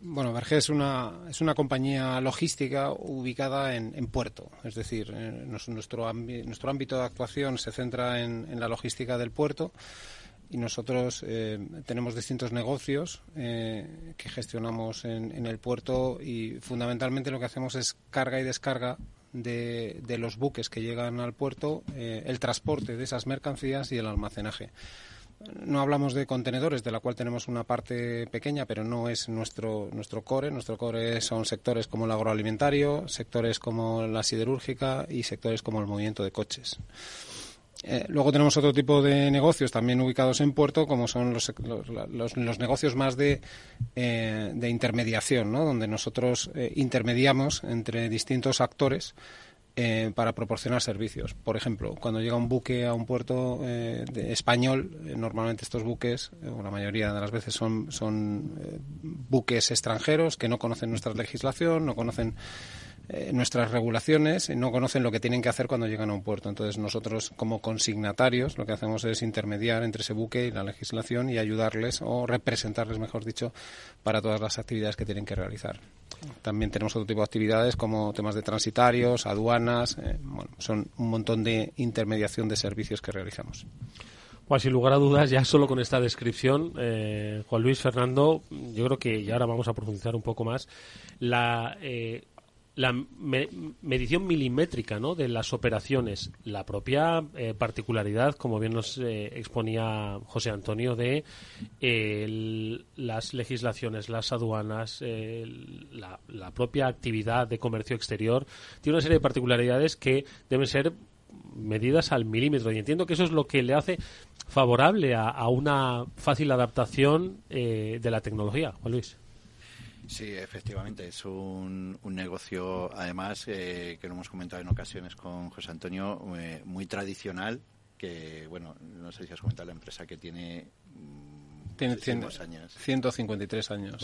S14: Bueno, Verge es una, es una compañía logística ubicada en, puerto, es decir, nuestro, nuestro ámbito de actuación se centra en, la logística del puerto y nosotros eh, tenemos distintos negocios eh, que gestionamos en, el puerto y fundamentalmente lo que hacemos es carga y descarga de, los buques que llegan al puerto, eh, el transporte de esas mercancías y el almacenaje no hablamos de contenedores, de la cual tenemos una parte pequeña, pero no es nuestro, nuestro core. Nuestro core son sectores como el agroalimentario, sectores como la siderúrgica y sectores como el movimiento de coches. Eh, luego tenemos otro tipo de negocios también ubicados en puerto, como son los, los, negocios más de, eh, de intermediación, ¿no? donde nosotros eh, intermediamos entre distintos actores eh, para proporcionar servicios. Por ejemplo, cuando llega un buque a un puerto eh, español, eh, normalmente estos buques, o la mayoría de las veces son, son buques extranjeros que no conocen nuestra legislación, no conocen nuestras regulaciones, no conocen lo que tienen que hacer cuando llegan a un puerto. Entonces nosotros como consignatarios lo que hacemos es intermediar entre ese buque y la legislación y ayudarles o representarles, mejor dicho, para todas las actividades que tienen que realizar. También tenemos otro tipo de actividades como temas de transitarios, aduanas, eh, bueno, son un montón de intermediación de servicios que realizamos.
S10: Pues sin lugar a dudas, ya solo con esta descripción, eh, Juan Luis Fernando, yo creo que ya ahora vamos a profundizar un poco más, la eh, la medición milimétrica ¿no? de las operaciones, la propia eh, particularidad, como bien nos eh, exponía José Antonio, de las legislaciones, las aduanas, la, la, propia actividad de comercio exterior, tiene una serie de particularidades que deben ser medidas al milímetro. Y entiendo que eso es lo que le hace favorable a, a una fácil adaptación eh, de la tecnología. Juan Luis.
S15: Sí, efectivamente, es un, un negocio, además, eh, que lo hemos comentado en ocasiones con José Antonio, eh, muy tradicional, que, bueno, no sé si has comentado la empresa que tiene
S14: mm, tiene años. 153 años.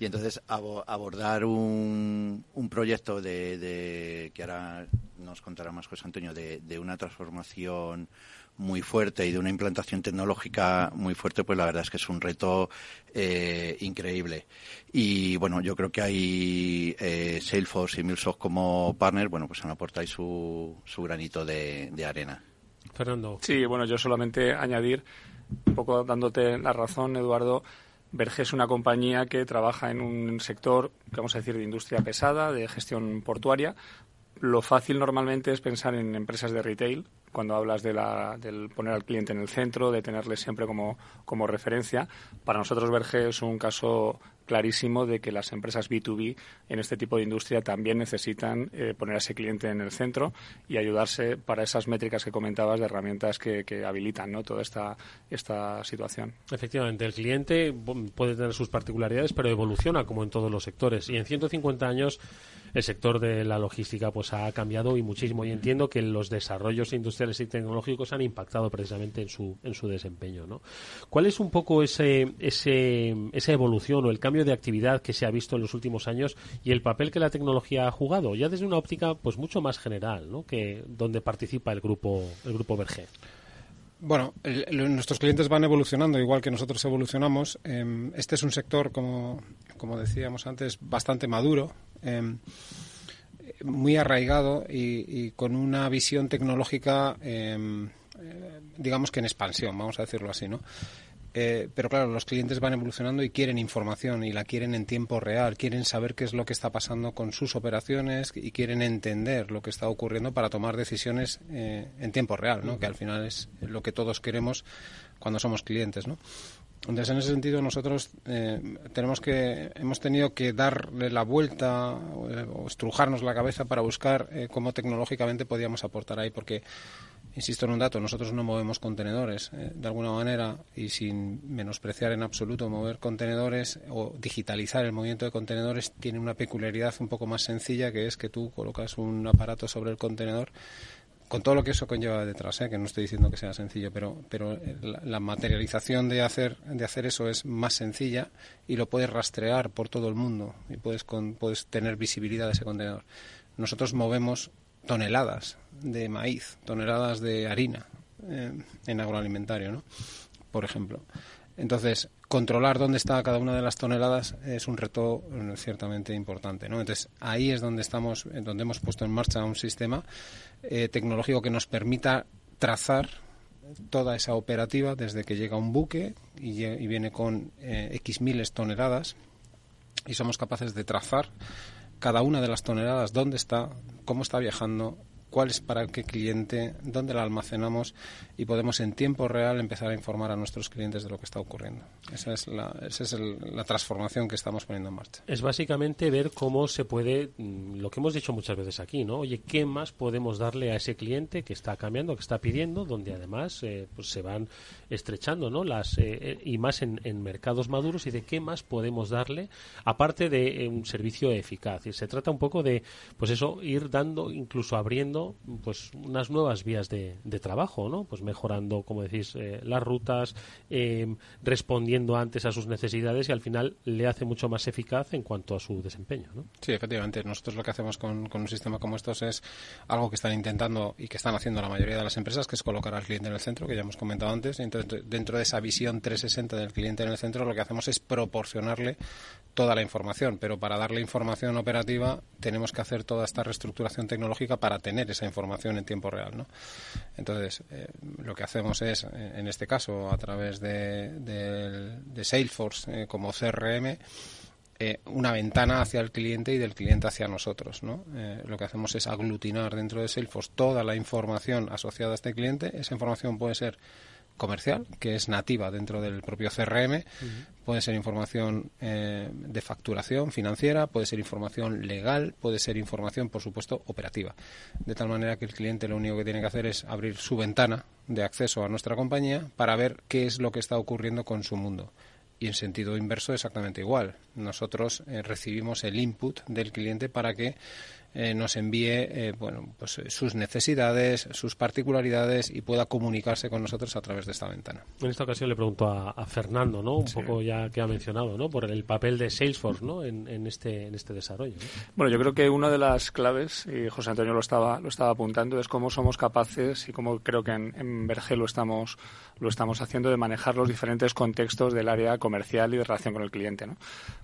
S15: Y entonces abordar un, un proyecto de, de, que ahora nos contará más José Antonio, de, de una transformación muy fuerte y de una implantación tecnológica muy fuerte, pues la verdad es que es un reto eh, increíble. Y bueno, yo creo que hay eh, Salesforce y MuleSoft como partner, bueno, pues han aportado su, su granito de, arena.
S10: Fernando.
S16: Sí, bueno, yo solamente añadir, un poco dándote la razón, Eduardo, Verge es una compañía que trabaja en un sector, vamos a decir, de industria pesada, de gestión portuaria. Lo fácil normalmente es pensar en empresas de retail, cuando hablas de la, del poner al cliente en el centro, de tenerle siempre como, como referencia. Para nosotros, Verge es un caso clarísimo de que las empresas B2B en este tipo de industria también necesitan eh, poner a ese cliente en el centro y ayudarse para esas métricas que comentabas de herramientas que, que habilitan ¿no? toda esta, esta situación.
S10: Efectivamente, el cliente puede tener sus particularidades, pero evoluciona como en todos los sectores. Y en 150 años el sector de la logística pues ha cambiado y muchísimo. Y entiendo que los desarrollos industriales y tecnológicos han impactado precisamente en su, en su desempeño. ¿no? ¿Cuál es un poco ese, ese, esa evolución o el cambio de actividad que se ha visto en los últimos años y el papel que la tecnología ha jugado, ya desde una óptica pues mucho más general, ¿no? que donde participa el grupo el grupo Verge.
S14: Bueno, nuestros clientes van evolucionando igual que nosotros evolucionamos. Em, este es un sector, como, como decíamos antes, bastante maduro, em, muy arraigado y, con una visión tecnológica, em, eh, digamos que en expansión, vamos a decirlo así, ¿no? Eh, pero claro, los clientes van evolucionando y quieren información y la quieren en tiempo real, quieren saber qué es lo que está pasando con sus operaciones y quieren entender lo que está ocurriendo para tomar decisiones eh, en tiempo real, ¿no? que al final es lo que todos queremos cuando somos clientes. ¿no? Entonces, en ese sentido, nosotros eh, tenemos que, hemos tenido que darle la vuelta o, estrujarnos la cabeza para buscar cómo tecnológicamente podíamos aportar ahí, porque insisto en un dato, nosotros no movemos contenedores eh, de alguna manera y sin menospreciar en absoluto mover contenedores o digitalizar el movimiento de contenedores tiene una peculiaridad un poco más sencilla que es que tú colocas un aparato sobre el contenedor con todo lo que eso conlleva detrás, ¿eh? que no estoy diciendo que sea sencillo, pero, pero la, materialización de hacer, de hacer eso es más sencilla y lo puedes rastrear por todo el mundo y puedes, con, puedes tener visibilidad de ese contenedor. Nosotros movemos toneladas de maíz, toneladas de harina eh, en agroalimentario, ¿no? por ejemplo. Entonces, controlar dónde está cada una de las toneladas es un reto eh, ciertamente importante, ¿no? Entonces, ahí es donde estamos, donde hemos puesto en marcha un sistema eh, tecnológico que nos permita trazar toda esa operativa desde que llega un buque y, viene con X miles toneladas y somos capaces de trazar cada una de las toneladas, dónde está, cómo está viajando, cuál es para qué cliente, dónde la almacenamos y podemos en tiempo real empezar a informar a nuestros clientes de lo que está ocurriendo. Esa es la, esa es la transformación que estamos poniendo en marcha.
S10: Es básicamente ver cómo se puede, mm, lo que hemos dicho muchas veces aquí, ¿no? Oye, ¿qué más podemos darle a ese cliente que está cambiando, que está pidiendo, donde además eh, pues se van estrechando, ¿no? Las, eh, eh, y más en, mercados maduros y de qué más podemos darle, aparte de un servicio eficaz. Y se trata un poco de, pues eso, ir dando, incluso abriendo pues unas nuevas vías de, trabajo, ¿no? Pues mejorando, como decís, eh, las rutas, em, respondiendo antes a sus necesidades y al final le hace mucho más eficaz en cuanto a su desempeño.
S14: Sí, efectivamente. Nosotros lo que hacemos con, un sistema como estos es algo que están intentando y que están haciendo la mayoría de las empresas, que es colocar al cliente en el centro, que ya hemos comentado antes. Entonces, dentro de esa visión 360 del cliente en el centro, lo que hacemos es proporcionarle toda la información, pero para darle información operativa tenemos que hacer toda esta reestructuración tecnológica para tener esa información en tiempo real. ¿no? Entonces, eh, lo que hacemos es, eh, en este caso, a través de, Salesforce eh, como CRM, una ventana hacia el cliente y del cliente hacia nosotros. ¿no? lo que hacemos es aglutinar dentro de Salesforce toda la información asociada a este cliente. Esa información puede ser comercial, que es nativa dentro del propio CRM. Puede ser información eh, de facturación financiera, puede ser información legal, puede ser información, por supuesto, operativa. De tal manera que el cliente lo único que tiene que hacer es abrir su ventana de acceso a nuestra compañía para ver qué es lo que está ocurriendo con su mundo. Y en sentido inverso exactamente igual. Nosotros eh, recibimos el input del cliente para que eh, nos envíe eh, bueno, pues, eh, sus necesidades, sus particularidades y pueda comunicarse con nosotros a través de esta ventana.
S10: En esta ocasión le pregunto a, Fernando, ¿no? un poco ya que ha mencionado, ¿no? por el papel de Salesforce ¿no? en, este, en este desarrollo.
S16: Bueno, yo creo que una de las claves, y José Antonio lo estaba, lo estaba apuntando, es cómo somos capaces y cómo creo que en, en Berge lo estamos, lo estamos haciendo de manejar los diferentes contextos del área comercial y de relación con el cliente. ¿no?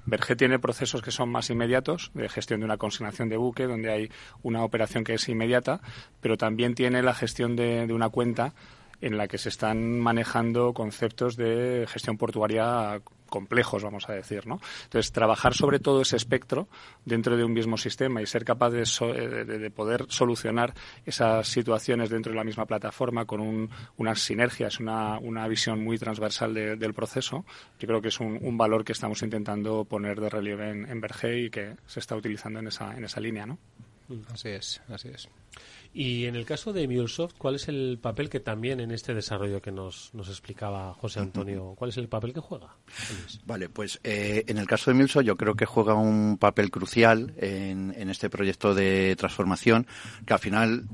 S16: Berge tiene procesos que son más inmediatos, de gestión de una consignación de buque, donde donde hay una operación que es inmediata, pero también tiene la gestión de, una cuenta en la que se están manejando conceptos de gestión portuaria complejos, vamos a decir, ¿no? Entonces, trabajar sobre todo ese espectro dentro de un mismo sistema y ser capaz de, eh, poder solucionar esas situaciones dentro de la misma plataforma con unas sinergias, una, visión muy transversal del proceso, yo creo que es un, valor que estamos intentando poner de relieve en, en y que se está utilizando en esa, en esa línea, ¿no?
S14: Así es, así es.
S10: Y en el caso de MuleSoft, ¿cuál es el papel que también en este desarrollo que nos, nos explicaba José Antonio, cuál es el papel que juega?
S15: Vale, pues eh, en el caso de MuleSoft yo creo que juega un papel crucial en, en este proyecto de transformación, que al final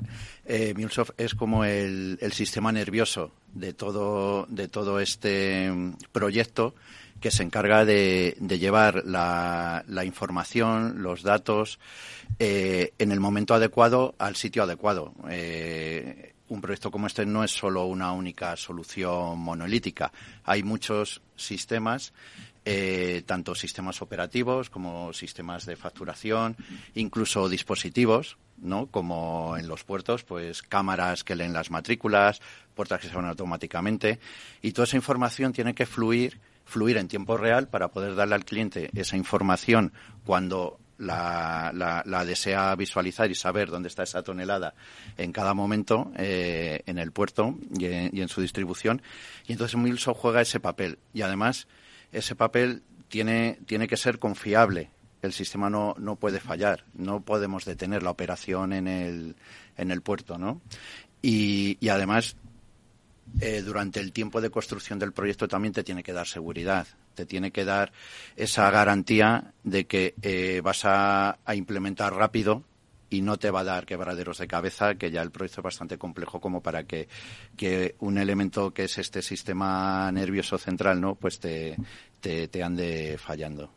S15: eh, MuleSoft es como el, el sistema nervioso de todo, de todo este proyecto que se encarga de, llevar la, información, los datos, eh, en el momento adecuado al sitio adecuado. Eh, un proyecto como este no es solo una única solución monolítica. Hay muchos sistemas, eh, tanto sistemas operativos como sistemas de facturación, incluso dispositivos, ¿no? Como en los puertos, pues cámaras que leen las matrículas, puertas que se van automáticamente. Y toda esa información tiene que fluir fluir en tiempo real para poder darle al cliente esa información cuando la, la, desea visualizar y saber dónde está esa tonelada en cada momento eh, en el puerto y en, su distribución. Y entonces Milso juega ese papel. Y además, ese papel tiene, tiene que ser confiable el sistema no, no puede fallar, no podemos detener la operación en el, en el puerto, ¿no? Y, y además, eh, durante el tiempo de construcción del proyecto también te tiene que dar seguridad, te tiene que dar esa garantía de que eh, vas a, implementar rápido y no te va a dar quebraderos de cabeza, que ya el proyecto es bastante complejo como para que, que un elemento que es este sistema nervioso central, ¿no? Pues te, te, te ande fallando.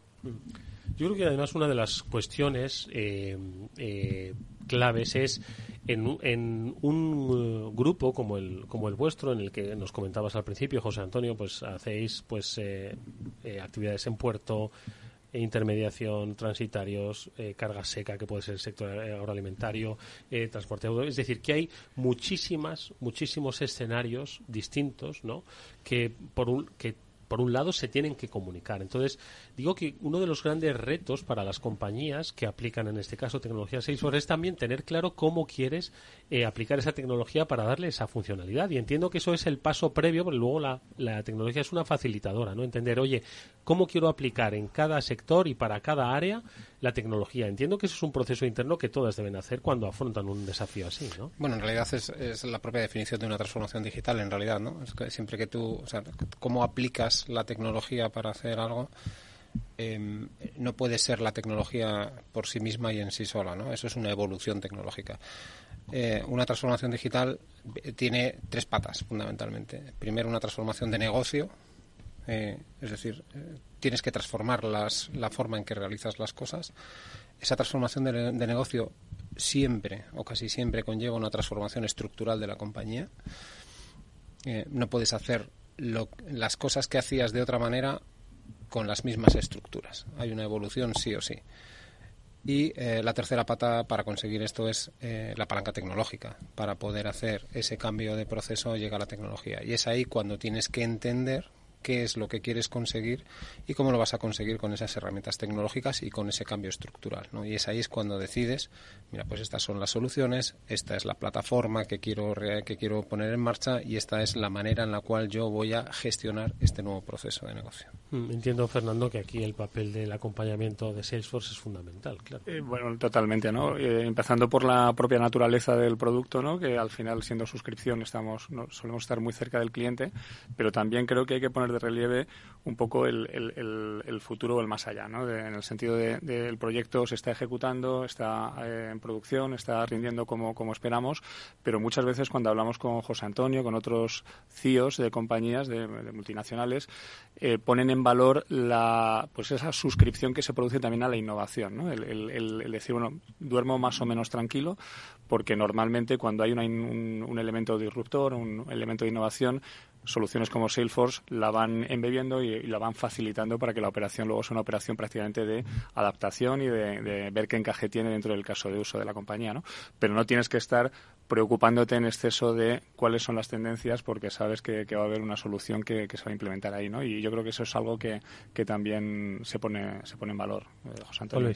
S10: Yo creo que además una de las cuestiones eh, eh, claves es en, en un eh, grupo como el como el vuestro en el que nos comentabas al principio José Antonio pues hacéis pues eh, eh, actividades en puerto intermediación, transitarios, eh, carga seca, que puede ser el sector agroalimentario, eh, transporte auto. Es decir, que hay muchísimas, muchísimos escenarios distintos, ¿no? Que por un, que por un lado se tienen que comunicar. Entonces, digo que uno de los grandes retos para las compañías que aplican en este caso tecnología Salesforce es también tener claro cómo quieres eh, aplicar esa tecnología para darle esa funcionalidad. Y entiendo que eso es el paso previo, porque luego la, la tecnología es una facilitadora, ¿no? Entender, oye, cómo quiero aplicar en cada sector y para cada área la tecnología. Entiendo que eso es un proceso interno que todas deben hacer cuando afrontan un desafío así, ¿no?
S14: Bueno, en realidad es, es la propia definición de una transformación digital, en realidad, ¿no? Es que siempre que tú, o sea, cómo aplicas la tecnología para hacer algo, eh, no puede ser la tecnología por sí misma y en sí sola, ¿no? Eso es una evolución tecnológica. Eh, una transformación digital tiene tres patas, fundamentalmente. Primero, una transformación de negocio, eh, es decir, eh, tienes que transformar las, la forma en que realizas las cosas. Esa transformación de, negocio siempre o casi siempre conlleva una transformación estructural de la compañía. Eh, no puedes hacer lo, las cosas que hacías de otra manera con las mismas estructuras. Hay una evolución sí o sí. Y eh, la tercera pata para conseguir esto es eh, la palanca tecnológica. Para poder hacer ese cambio de proceso llega la tecnología. Y es ahí cuando tienes que entender qué es lo que quieres conseguir y cómo lo vas a conseguir con esas herramientas tecnológicas y con ese cambio estructural. ¿no? Y es ahí es cuando decides, mira, pues estas son las soluciones, esta es la plataforma que quiero, que quiero poner en marcha y esta es la manera en la cual yo voy a gestionar este nuevo proceso de negocio.
S10: Entiendo, Fernando, que aquí el papel del acompañamiento de Salesforce es fundamental, claro.
S16: Eh, bueno, totalmente, ¿no? Eh, empezando por la propia naturaleza del producto, ¿no? Que al final, siendo suscripción, estamos no, solemos estar muy cerca del cliente, pero también creo que hay que poner de relieve un poco el, el, futuro o el más allá, ¿no? En el sentido del de, de proyecto se está ejecutando, está eh, en producción, está rindiendo como, como esperamos, pero muchas veces cuando hablamos con José Antonio, con otros CIOs de compañías, de, multinacionales, eh, ponen en valor la, pues esa suscripción que se produce también a la innovación, ¿no? El, decir, bueno, duermo más o menos tranquilo, porque normalmente cuando hay una, un, un elemento disruptor, un elemento de innovación, soluciones como Salesforce la van embebiendo y, y, la van facilitando para que la operación luego sea una operación prácticamente de adaptación y de, de, ver qué encaje tiene dentro del caso de uso de la compañía, ¿no? Pero no tienes que estar preocupándote en exceso de cuáles son las tendencias porque sabes que, que va a haber una solución que, que, se va a implementar ahí, ¿no? Y yo creo que eso es algo que, que también se pone, se pone en valor, eh, José Antonio.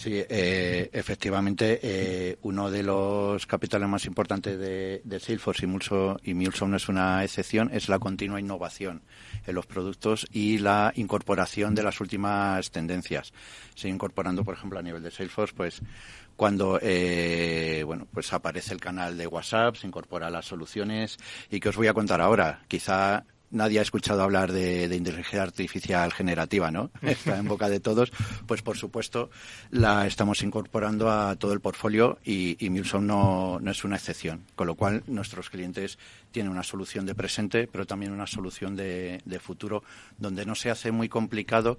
S15: Sí, eh, efectivamente, eh, uno de los capitales más importantes de, de Salesforce y Mulso, y Mulso no es una excepción, es la continua innovación en los productos y la incorporación de las últimas tendencias. Se incorporando, por ejemplo, a nivel de Salesforce, pues cuando eh, bueno pues aparece el canal de WhatsApp, se incorpora las soluciones y que os voy a contar ahora. Quizá nadie ha escuchado hablar de, de, inteligencia artificial generativa, ¿no? [laughs] Está en boca de todos. Pues por supuesto la estamos incorporando a todo el portfolio y, y Milson no, no es una excepción. Con lo cual nuestros clientes tienen una solución de presente, pero también una solución de, de futuro, donde no se hace muy complicado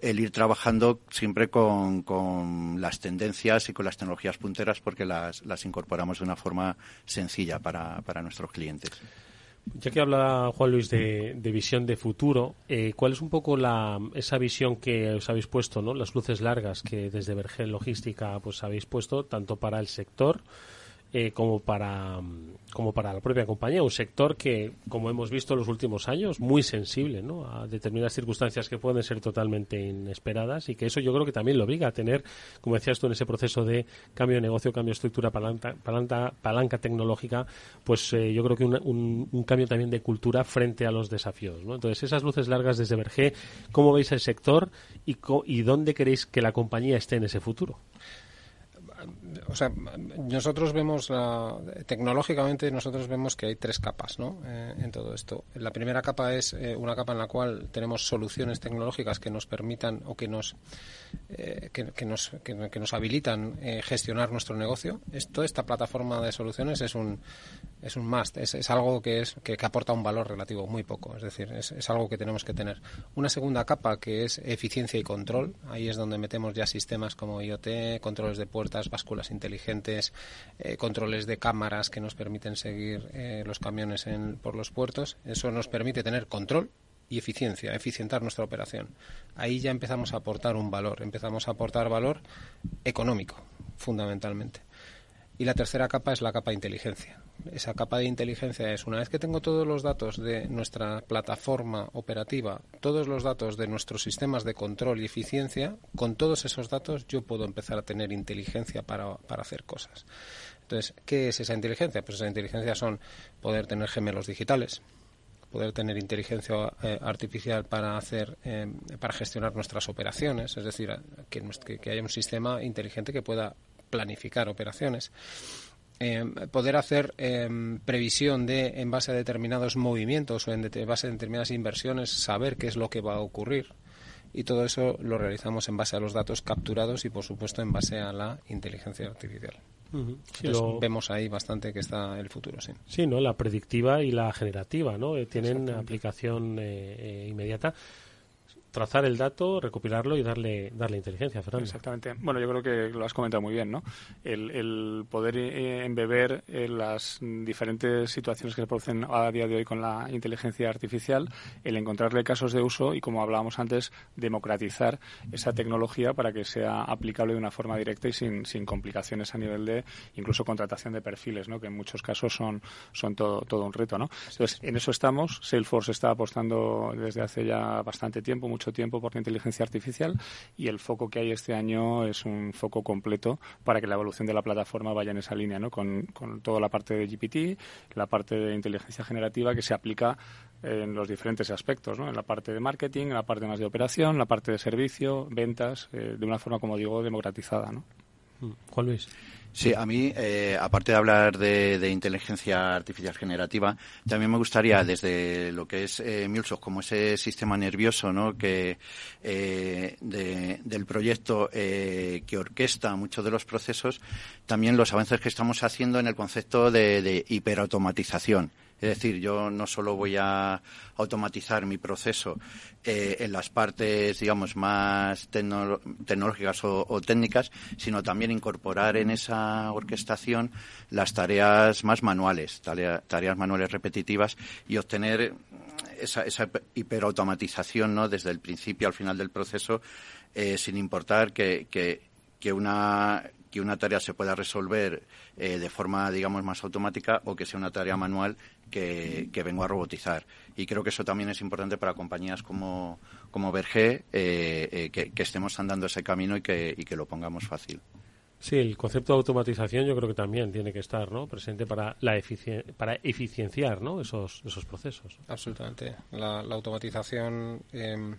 S15: el ir trabajando siempre con, con, las tendencias y con las tecnologías punteras porque las, las incorporamos de una forma sencilla para, para nuestros clientes.
S10: Ya que habla Juan Luis de, de visión de futuro, eh, ¿cuál es un poco la, esa visión que os habéis puesto, ¿no? las luces largas que desde Vergel Logística pues habéis puesto tanto para el sector eh, como para como para la propia compañía, un sector que, como hemos visto en los últimos años, muy sensible ¿no? a determinadas circunstancias que pueden ser totalmente inesperadas y que eso yo creo que también lo obliga a tener, como decías tú, en ese proceso de cambio de negocio, cambio de estructura, palanca, palanca, palanca tecnológica, pues eh, yo creo que un, un, cambio también de cultura frente a los desafíos. Entonces, esas luces largas desde Berger, ¿cómo veis el sector y, y dónde queréis que la compañía esté en ese futuro?
S14: O sea, nosotros vemos la, tecnológicamente nosotros vemos que hay tres capas, ¿no? Eh, en todo esto. La primera capa es eh, una capa en la cual tenemos soluciones tecnológicas que nos permitan o que nos eh, que, nos que, nos habilitan gestionar nuestro negocio. Esto, esta plataforma de soluciones es un es un must, es, es algo que es que, aporta un valor relativo muy poco, es decir, es, es algo que tenemos que tener. Una segunda capa que es eficiencia y control. Ahí es donde metemos ya sistemas como IoT, controles de puertas, básculas inteligentes, eh, controles de cámaras que nos permiten seguir eh, los camiones por los puertos. Eso nos permite tener control y eficiencia, eficientar nuestra operación. Ahí ya empezamos a aportar un valor, empezamos a aportar valor económico, fundamentalmente. Y la tercera capa es la capa de inteligencia. Esa capa de inteligencia es una vez que tengo todos los datos de nuestra plataforma operativa, todos los datos de nuestros sistemas de control y eficiencia, con todos esos datos yo puedo empezar a tener inteligencia para, para hacer cosas. Entonces, ¿qué es esa inteligencia? Pues esa inteligencia son poder tener gemelos digitales, poder tener inteligencia eh, artificial para hacer eh, para gestionar nuestras operaciones, es decir, que, que, haya un sistema inteligente que pueda planificar operaciones. Eh, poder hacer em, previsión de en base a determinados movimientos o en base a determinadas inversiones saber qué es lo que va a ocurrir y todo eso lo realizamos en base a los datos capturados y por supuesto en base a la inteligencia artificial. Vemos ahí bastante que está el futuro, sí.
S10: Sí, ¿no? La predictiva y la generativa, ¿no? Eh, tienen aplicación eh, inmediata trazar el dato, recopilarlo y darle darle inteligencia, Fernando.
S16: Exactamente. Bueno, yo creo que lo has comentado muy bien, ¿no? El, poder eh, embeber en las diferentes situaciones que se producen a día de hoy con la inteligencia artificial, el encontrarle casos de uso y, como hablábamos antes, democratizar esa tecnología para que sea aplicable de una forma directa y sin, sin complicaciones a nivel de incluso contratación de perfiles, ¿no? Que en muchos casos son, son todo, todo un reto, ¿no? Entonces, en eso estamos. Salesforce está apostando desde hace ya bastante tiempo, mucho tiempo por la inteligencia artificial y el foco que hay este año es un foco completo para que la evolución de la plataforma vaya en esa línea, ¿no? con, con toda la parte de GPT, la parte de inteligencia generativa que se aplica en los diferentes aspectos, ¿no? en la parte de marketing, en la parte más de operación, la parte de servicio, ventas, eh, de una forma, como digo, democratizada. ¿no?
S10: Juan Luis.
S15: Sí, a mí, eh, aparte de hablar de, inteligencia artificial generativa, también me gustaría, desde lo que es eh, como ese sistema nervioso ¿no? que, eh, del proyecto eh, que orquesta muchos de los procesos, también los avances que estamos haciendo en el concepto de, de hiperautomatización. Es decir, yo no solo voy a automatizar mi proceso eh, en las partes, digamos, más tecnológicas o, técnicas, sino también incorporar en esa orquestación las tareas más manuales, tareas manuales repetitivas y obtener esa, esa hiperautomatización ¿no? desde el principio al final del proceso, eh, sin importar que, una que una tarea se pueda resolver eh, de forma, digamos, más automática o que sea una tarea manual que, vengo a robotizar. Y creo que eso también es importante para compañías como, como Berger, eh, eh, que, estemos andando ese camino y que, y que lo pongamos fácil.
S10: Sí, el concepto de automatización yo creo que también tiene que estar ¿no? presente para, la para eficienciar ¿no? esos, esos procesos.
S14: Absolutamente. La, automatización em,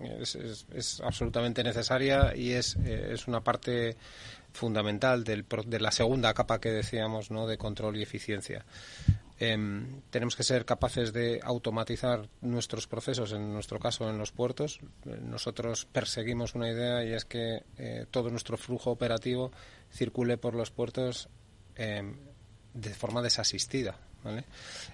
S14: es, es, absolutamente necesaria y es, es una parte fundamental del, de la segunda capa que decíamos ¿no? de control y eficiencia. Em, tenemos que ser capaces de automatizar nuestros procesos, en nuestro caso en los puertos. Nosotros perseguimos una idea y es que eh, todo nuestro flujo operativo circule por los puertos em, de forma desasistida.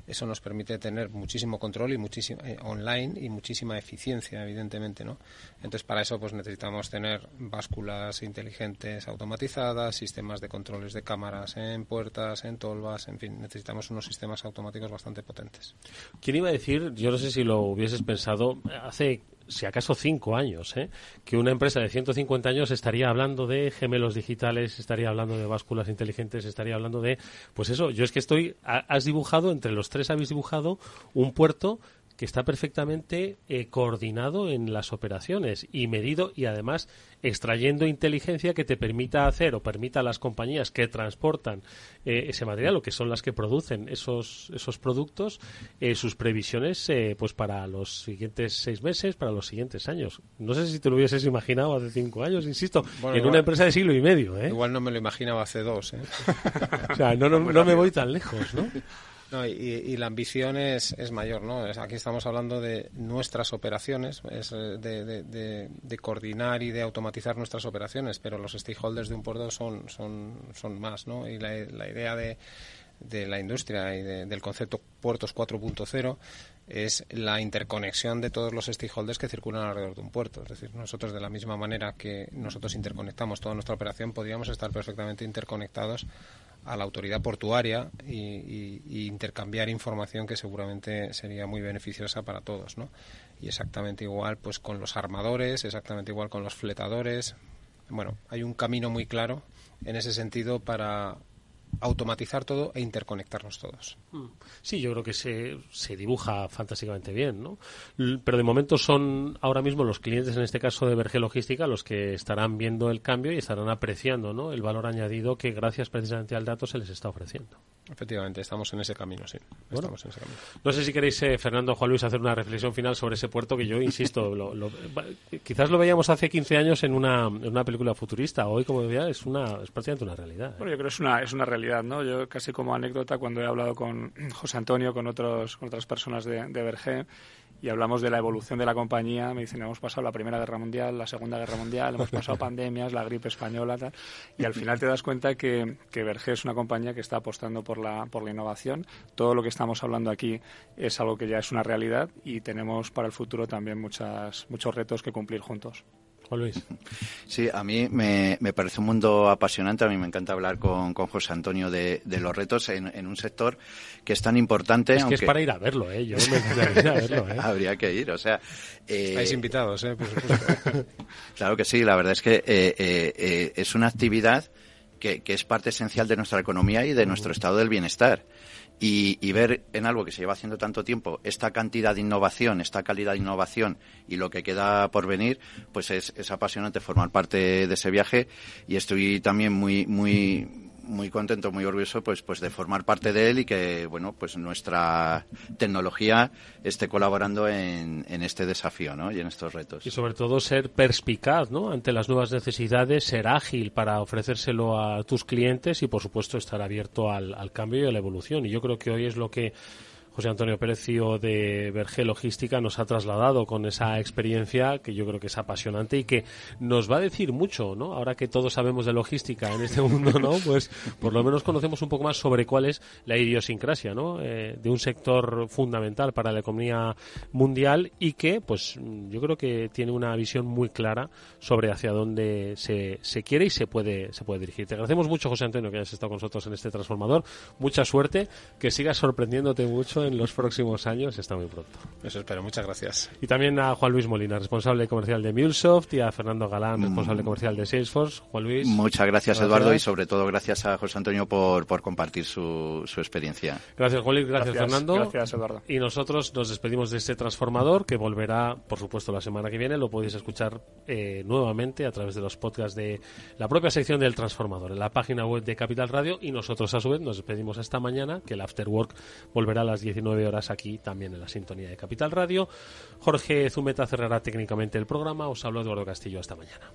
S14: Eso nos permite tener muchísimo control y muchísimo eh, online y muchísima eficiencia, evidentemente, ¿no? Entonces, para eso pues necesitamos tener básculas inteligentes automatizadas, sistemas de controles de cámaras en puertas, en tolvas, en fin, necesitamos unos sistemas automáticos bastante potentes.
S10: ¿Quién iba a decir, yo no sé si lo hubieses pensado, hace si acaso cinco años, ¿eh? que una empresa de 150 años estaría hablando de gemelos digitales, estaría hablando de básculas inteligentes, estaría hablando de, pues eso, yo es que estoy, has dibujado, entre los tres habéis dibujado un puerto que está perfectamente eh, coordinado en las operaciones y medido y además extrayendo inteligencia que te permita hacer o permita a las compañías que transportan eh, ese material o que son las que producen esos esos productos eh, sus previsiones pues para los siguientes seis meses para los siguientes años. No sé si te lo hubieses imaginado hace cinco años insisto en una empresa de siglo y medio
S14: igual no me lo imaginaba hace dos [laughs]
S10: o sea no, no, no me voy tan lejos no
S14: no, y, la ambición es, es mayor, ¿no? aquí estamos hablando de nuestras operaciones, es de, de, coordinar y de automatizar nuestras operaciones, pero los stakeholders de un puerto son, son, son más, ¿no? Y la, la idea de, de la industria y del concepto puertos 4.0 es la interconexión de todos los stakeholders que circulan alrededor de un puerto. Es decir, nosotros de la misma manera que nosotros interconectamos toda nuestra operación, podríamos estar perfectamente interconectados a la autoridad portuaria y, intercambiar información que seguramente sería muy beneficiosa para todos, ¿no? Y exactamente igual, pues con los armadores, exactamente igual con los fletadores. Bueno, hay un camino muy claro en ese sentido para automatizar todo e interconectarnos todos.
S10: Mm. Sí, yo creo que se, se dibuja fantásticamente bien, ¿no? Pero de momento son ahora mismo los clientes, en este caso de Verge Logística, los que estarán viendo el cambio y estarán apreciando, ¿no? El valor añadido que gracias precisamente al dato se les está ofreciendo.
S14: Efectivamente, estamos en ese camino, sí. estamos en ese camino.
S10: No sé si queréis, eh, Fernando Juan Luis, hacer una reflexión final sobre ese puerto que yo, insisto, lo, quizás lo veíamos hace 15 años en una, en una película futurista. Hoy, como decía, es, una, es prácticamente una realidad. ¿eh?
S16: Bueno, yo creo que es una, es una realidad, ¿no? Yo casi como anécdota, cuando he hablado con José Antonio, con, otros, con otras personas de, de Berger, y hablamos de la evolución de la compañía, me dicen, hemos pasado la Primera Guerra Mundial, la Segunda Guerra Mundial, hemos pasado [laughs] pandemias, la gripe española, tal, y al final te das cuenta que, que es una compañía que está apostando por la, por la innovación. Todo lo que estamos hablando aquí es algo que ya es una realidad y tenemos para el futuro también muchas, muchos retos que cumplir juntos.
S10: Luis.
S15: Sí, a mí me, parece un mundo apasionante. A mí me encanta hablar con, José Antonio de, los retos en, un sector que es tan importante.
S10: Es que es para ir a verlo, ¿eh? Yo me ir a verlo, ¿eh? [laughs]
S15: Habría que ir, o sea.
S14: Eh, Estáis invitados, ¿eh? [laughs]
S15: claro que sí, la verdad es que eh, eh, es una actividad que, que, es parte esencial de nuestra economía y de nuestro estado del bienestar y, ver en algo que se lleva haciendo tanto tiempo esta cantidad de innovación, esta calidad de innovación y lo que queda por venir, pues es, es apasionante formar parte de ese viaje y estoy también muy, muy, muy contento, muy orgulloso pues, pues de formar parte de él y que bueno pues nuestra tecnología esté colaborando en, en este desafío ¿no? y en estos retos.
S10: Y sobre todo ser perspicaz ¿no? ante las nuevas necesidades, ser ágil para ofrecérselo a tus clientes y por supuesto estar abierto al, al cambio y a la evolución. Y yo creo que hoy es lo que José Antonio Perecio de Verge Logística nos ha trasladado con esa experiencia que yo creo que es apasionante y que nos va a decir mucho, ¿no? Ahora que todos sabemos de logística en este mundo, ¿no? Pues por lo menos conocemos un poco más sobre cuál es la idiosincrasia, ¿no? Eh, de un sector fundamental para la economía mundial y que, pues, yo creo que tiene una visión muy clara sobre hacia dónde se, se quiere y se puede, se puede dirigir. Te agradecemos mucho, José Antonio, que hayas estado con nosotros en este transformador. Mucha suerte, que sigas sorprendiéndote mucho los próximos años está muy pronto.
S14: Eso espero, muchas gracias.
S10: Y también a Juan Luis Molina, responsable comercial de MuleSoft, y a Fernando Galán, responsable mm. comercial de Salesforce. Juan Luis.
S15: Muchas gracias, Eduardo, y sobre todo gracias a José Antonio por, por compartir su, su experiencia.
S10: Gracias, Juan Luis, gracias, Fernando.
S16: Gracias, Eduardo.
S10: Y nosotros nos despedimos de este transformador que volverá, por supuesto, la semana que viene. Lo podéis escuchar eh, nuevamente a través de los podcasts de la propia sección del transformador en la página web de Capital Radio. Y nosotros, a su vez, nos despedimos esta mañana, que el After Work volverá a las 19 horas aquí también en la sintonía de Capital Radio. Jorge Zumeta cerrará técnicamente el programa. Os hablo Eduardo Castillo. Hasta mañana.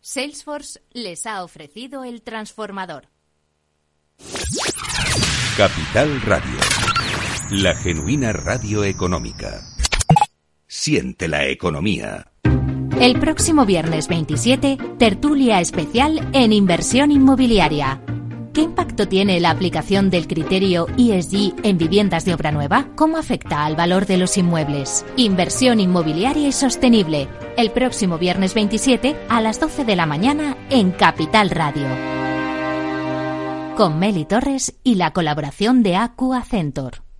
S13: Salesforce les ha ofrecido el transformador.
S6: Capital Radio. La genuina radio económica. Siente la economía.
S13: El próximo viernes 27, tertulia especial en inversión inmobiliaria ¿Qué impacto tiene la aplicación del criterio ESG en viviendas de obra nueva? ¿Cómo afecta al valor de los inmuebles? Inversión inmobiliaria y sostenible. El próximo viernes 27 a las 12 de la mañana en Capital Radio. Con Meli Torres y la colaboración de Aqua Centor.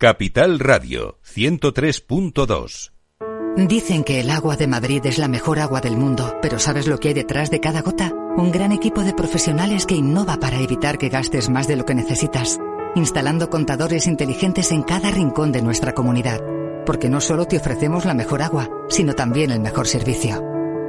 S6: Capital Radio 103.2
S17: Dicen que el agua de Madrid es la mejor agua del mundo, pero ¿sabes lo que hay detrás de cada gota? Un gran equipo de profesionales que innova para evitar que gastes más de lo que necesitas, instalando contadores inteligentes en cada rincón de nuestra comunidad, porque no solo te ofrecemos la mejor agua, sino también el mejor servicio.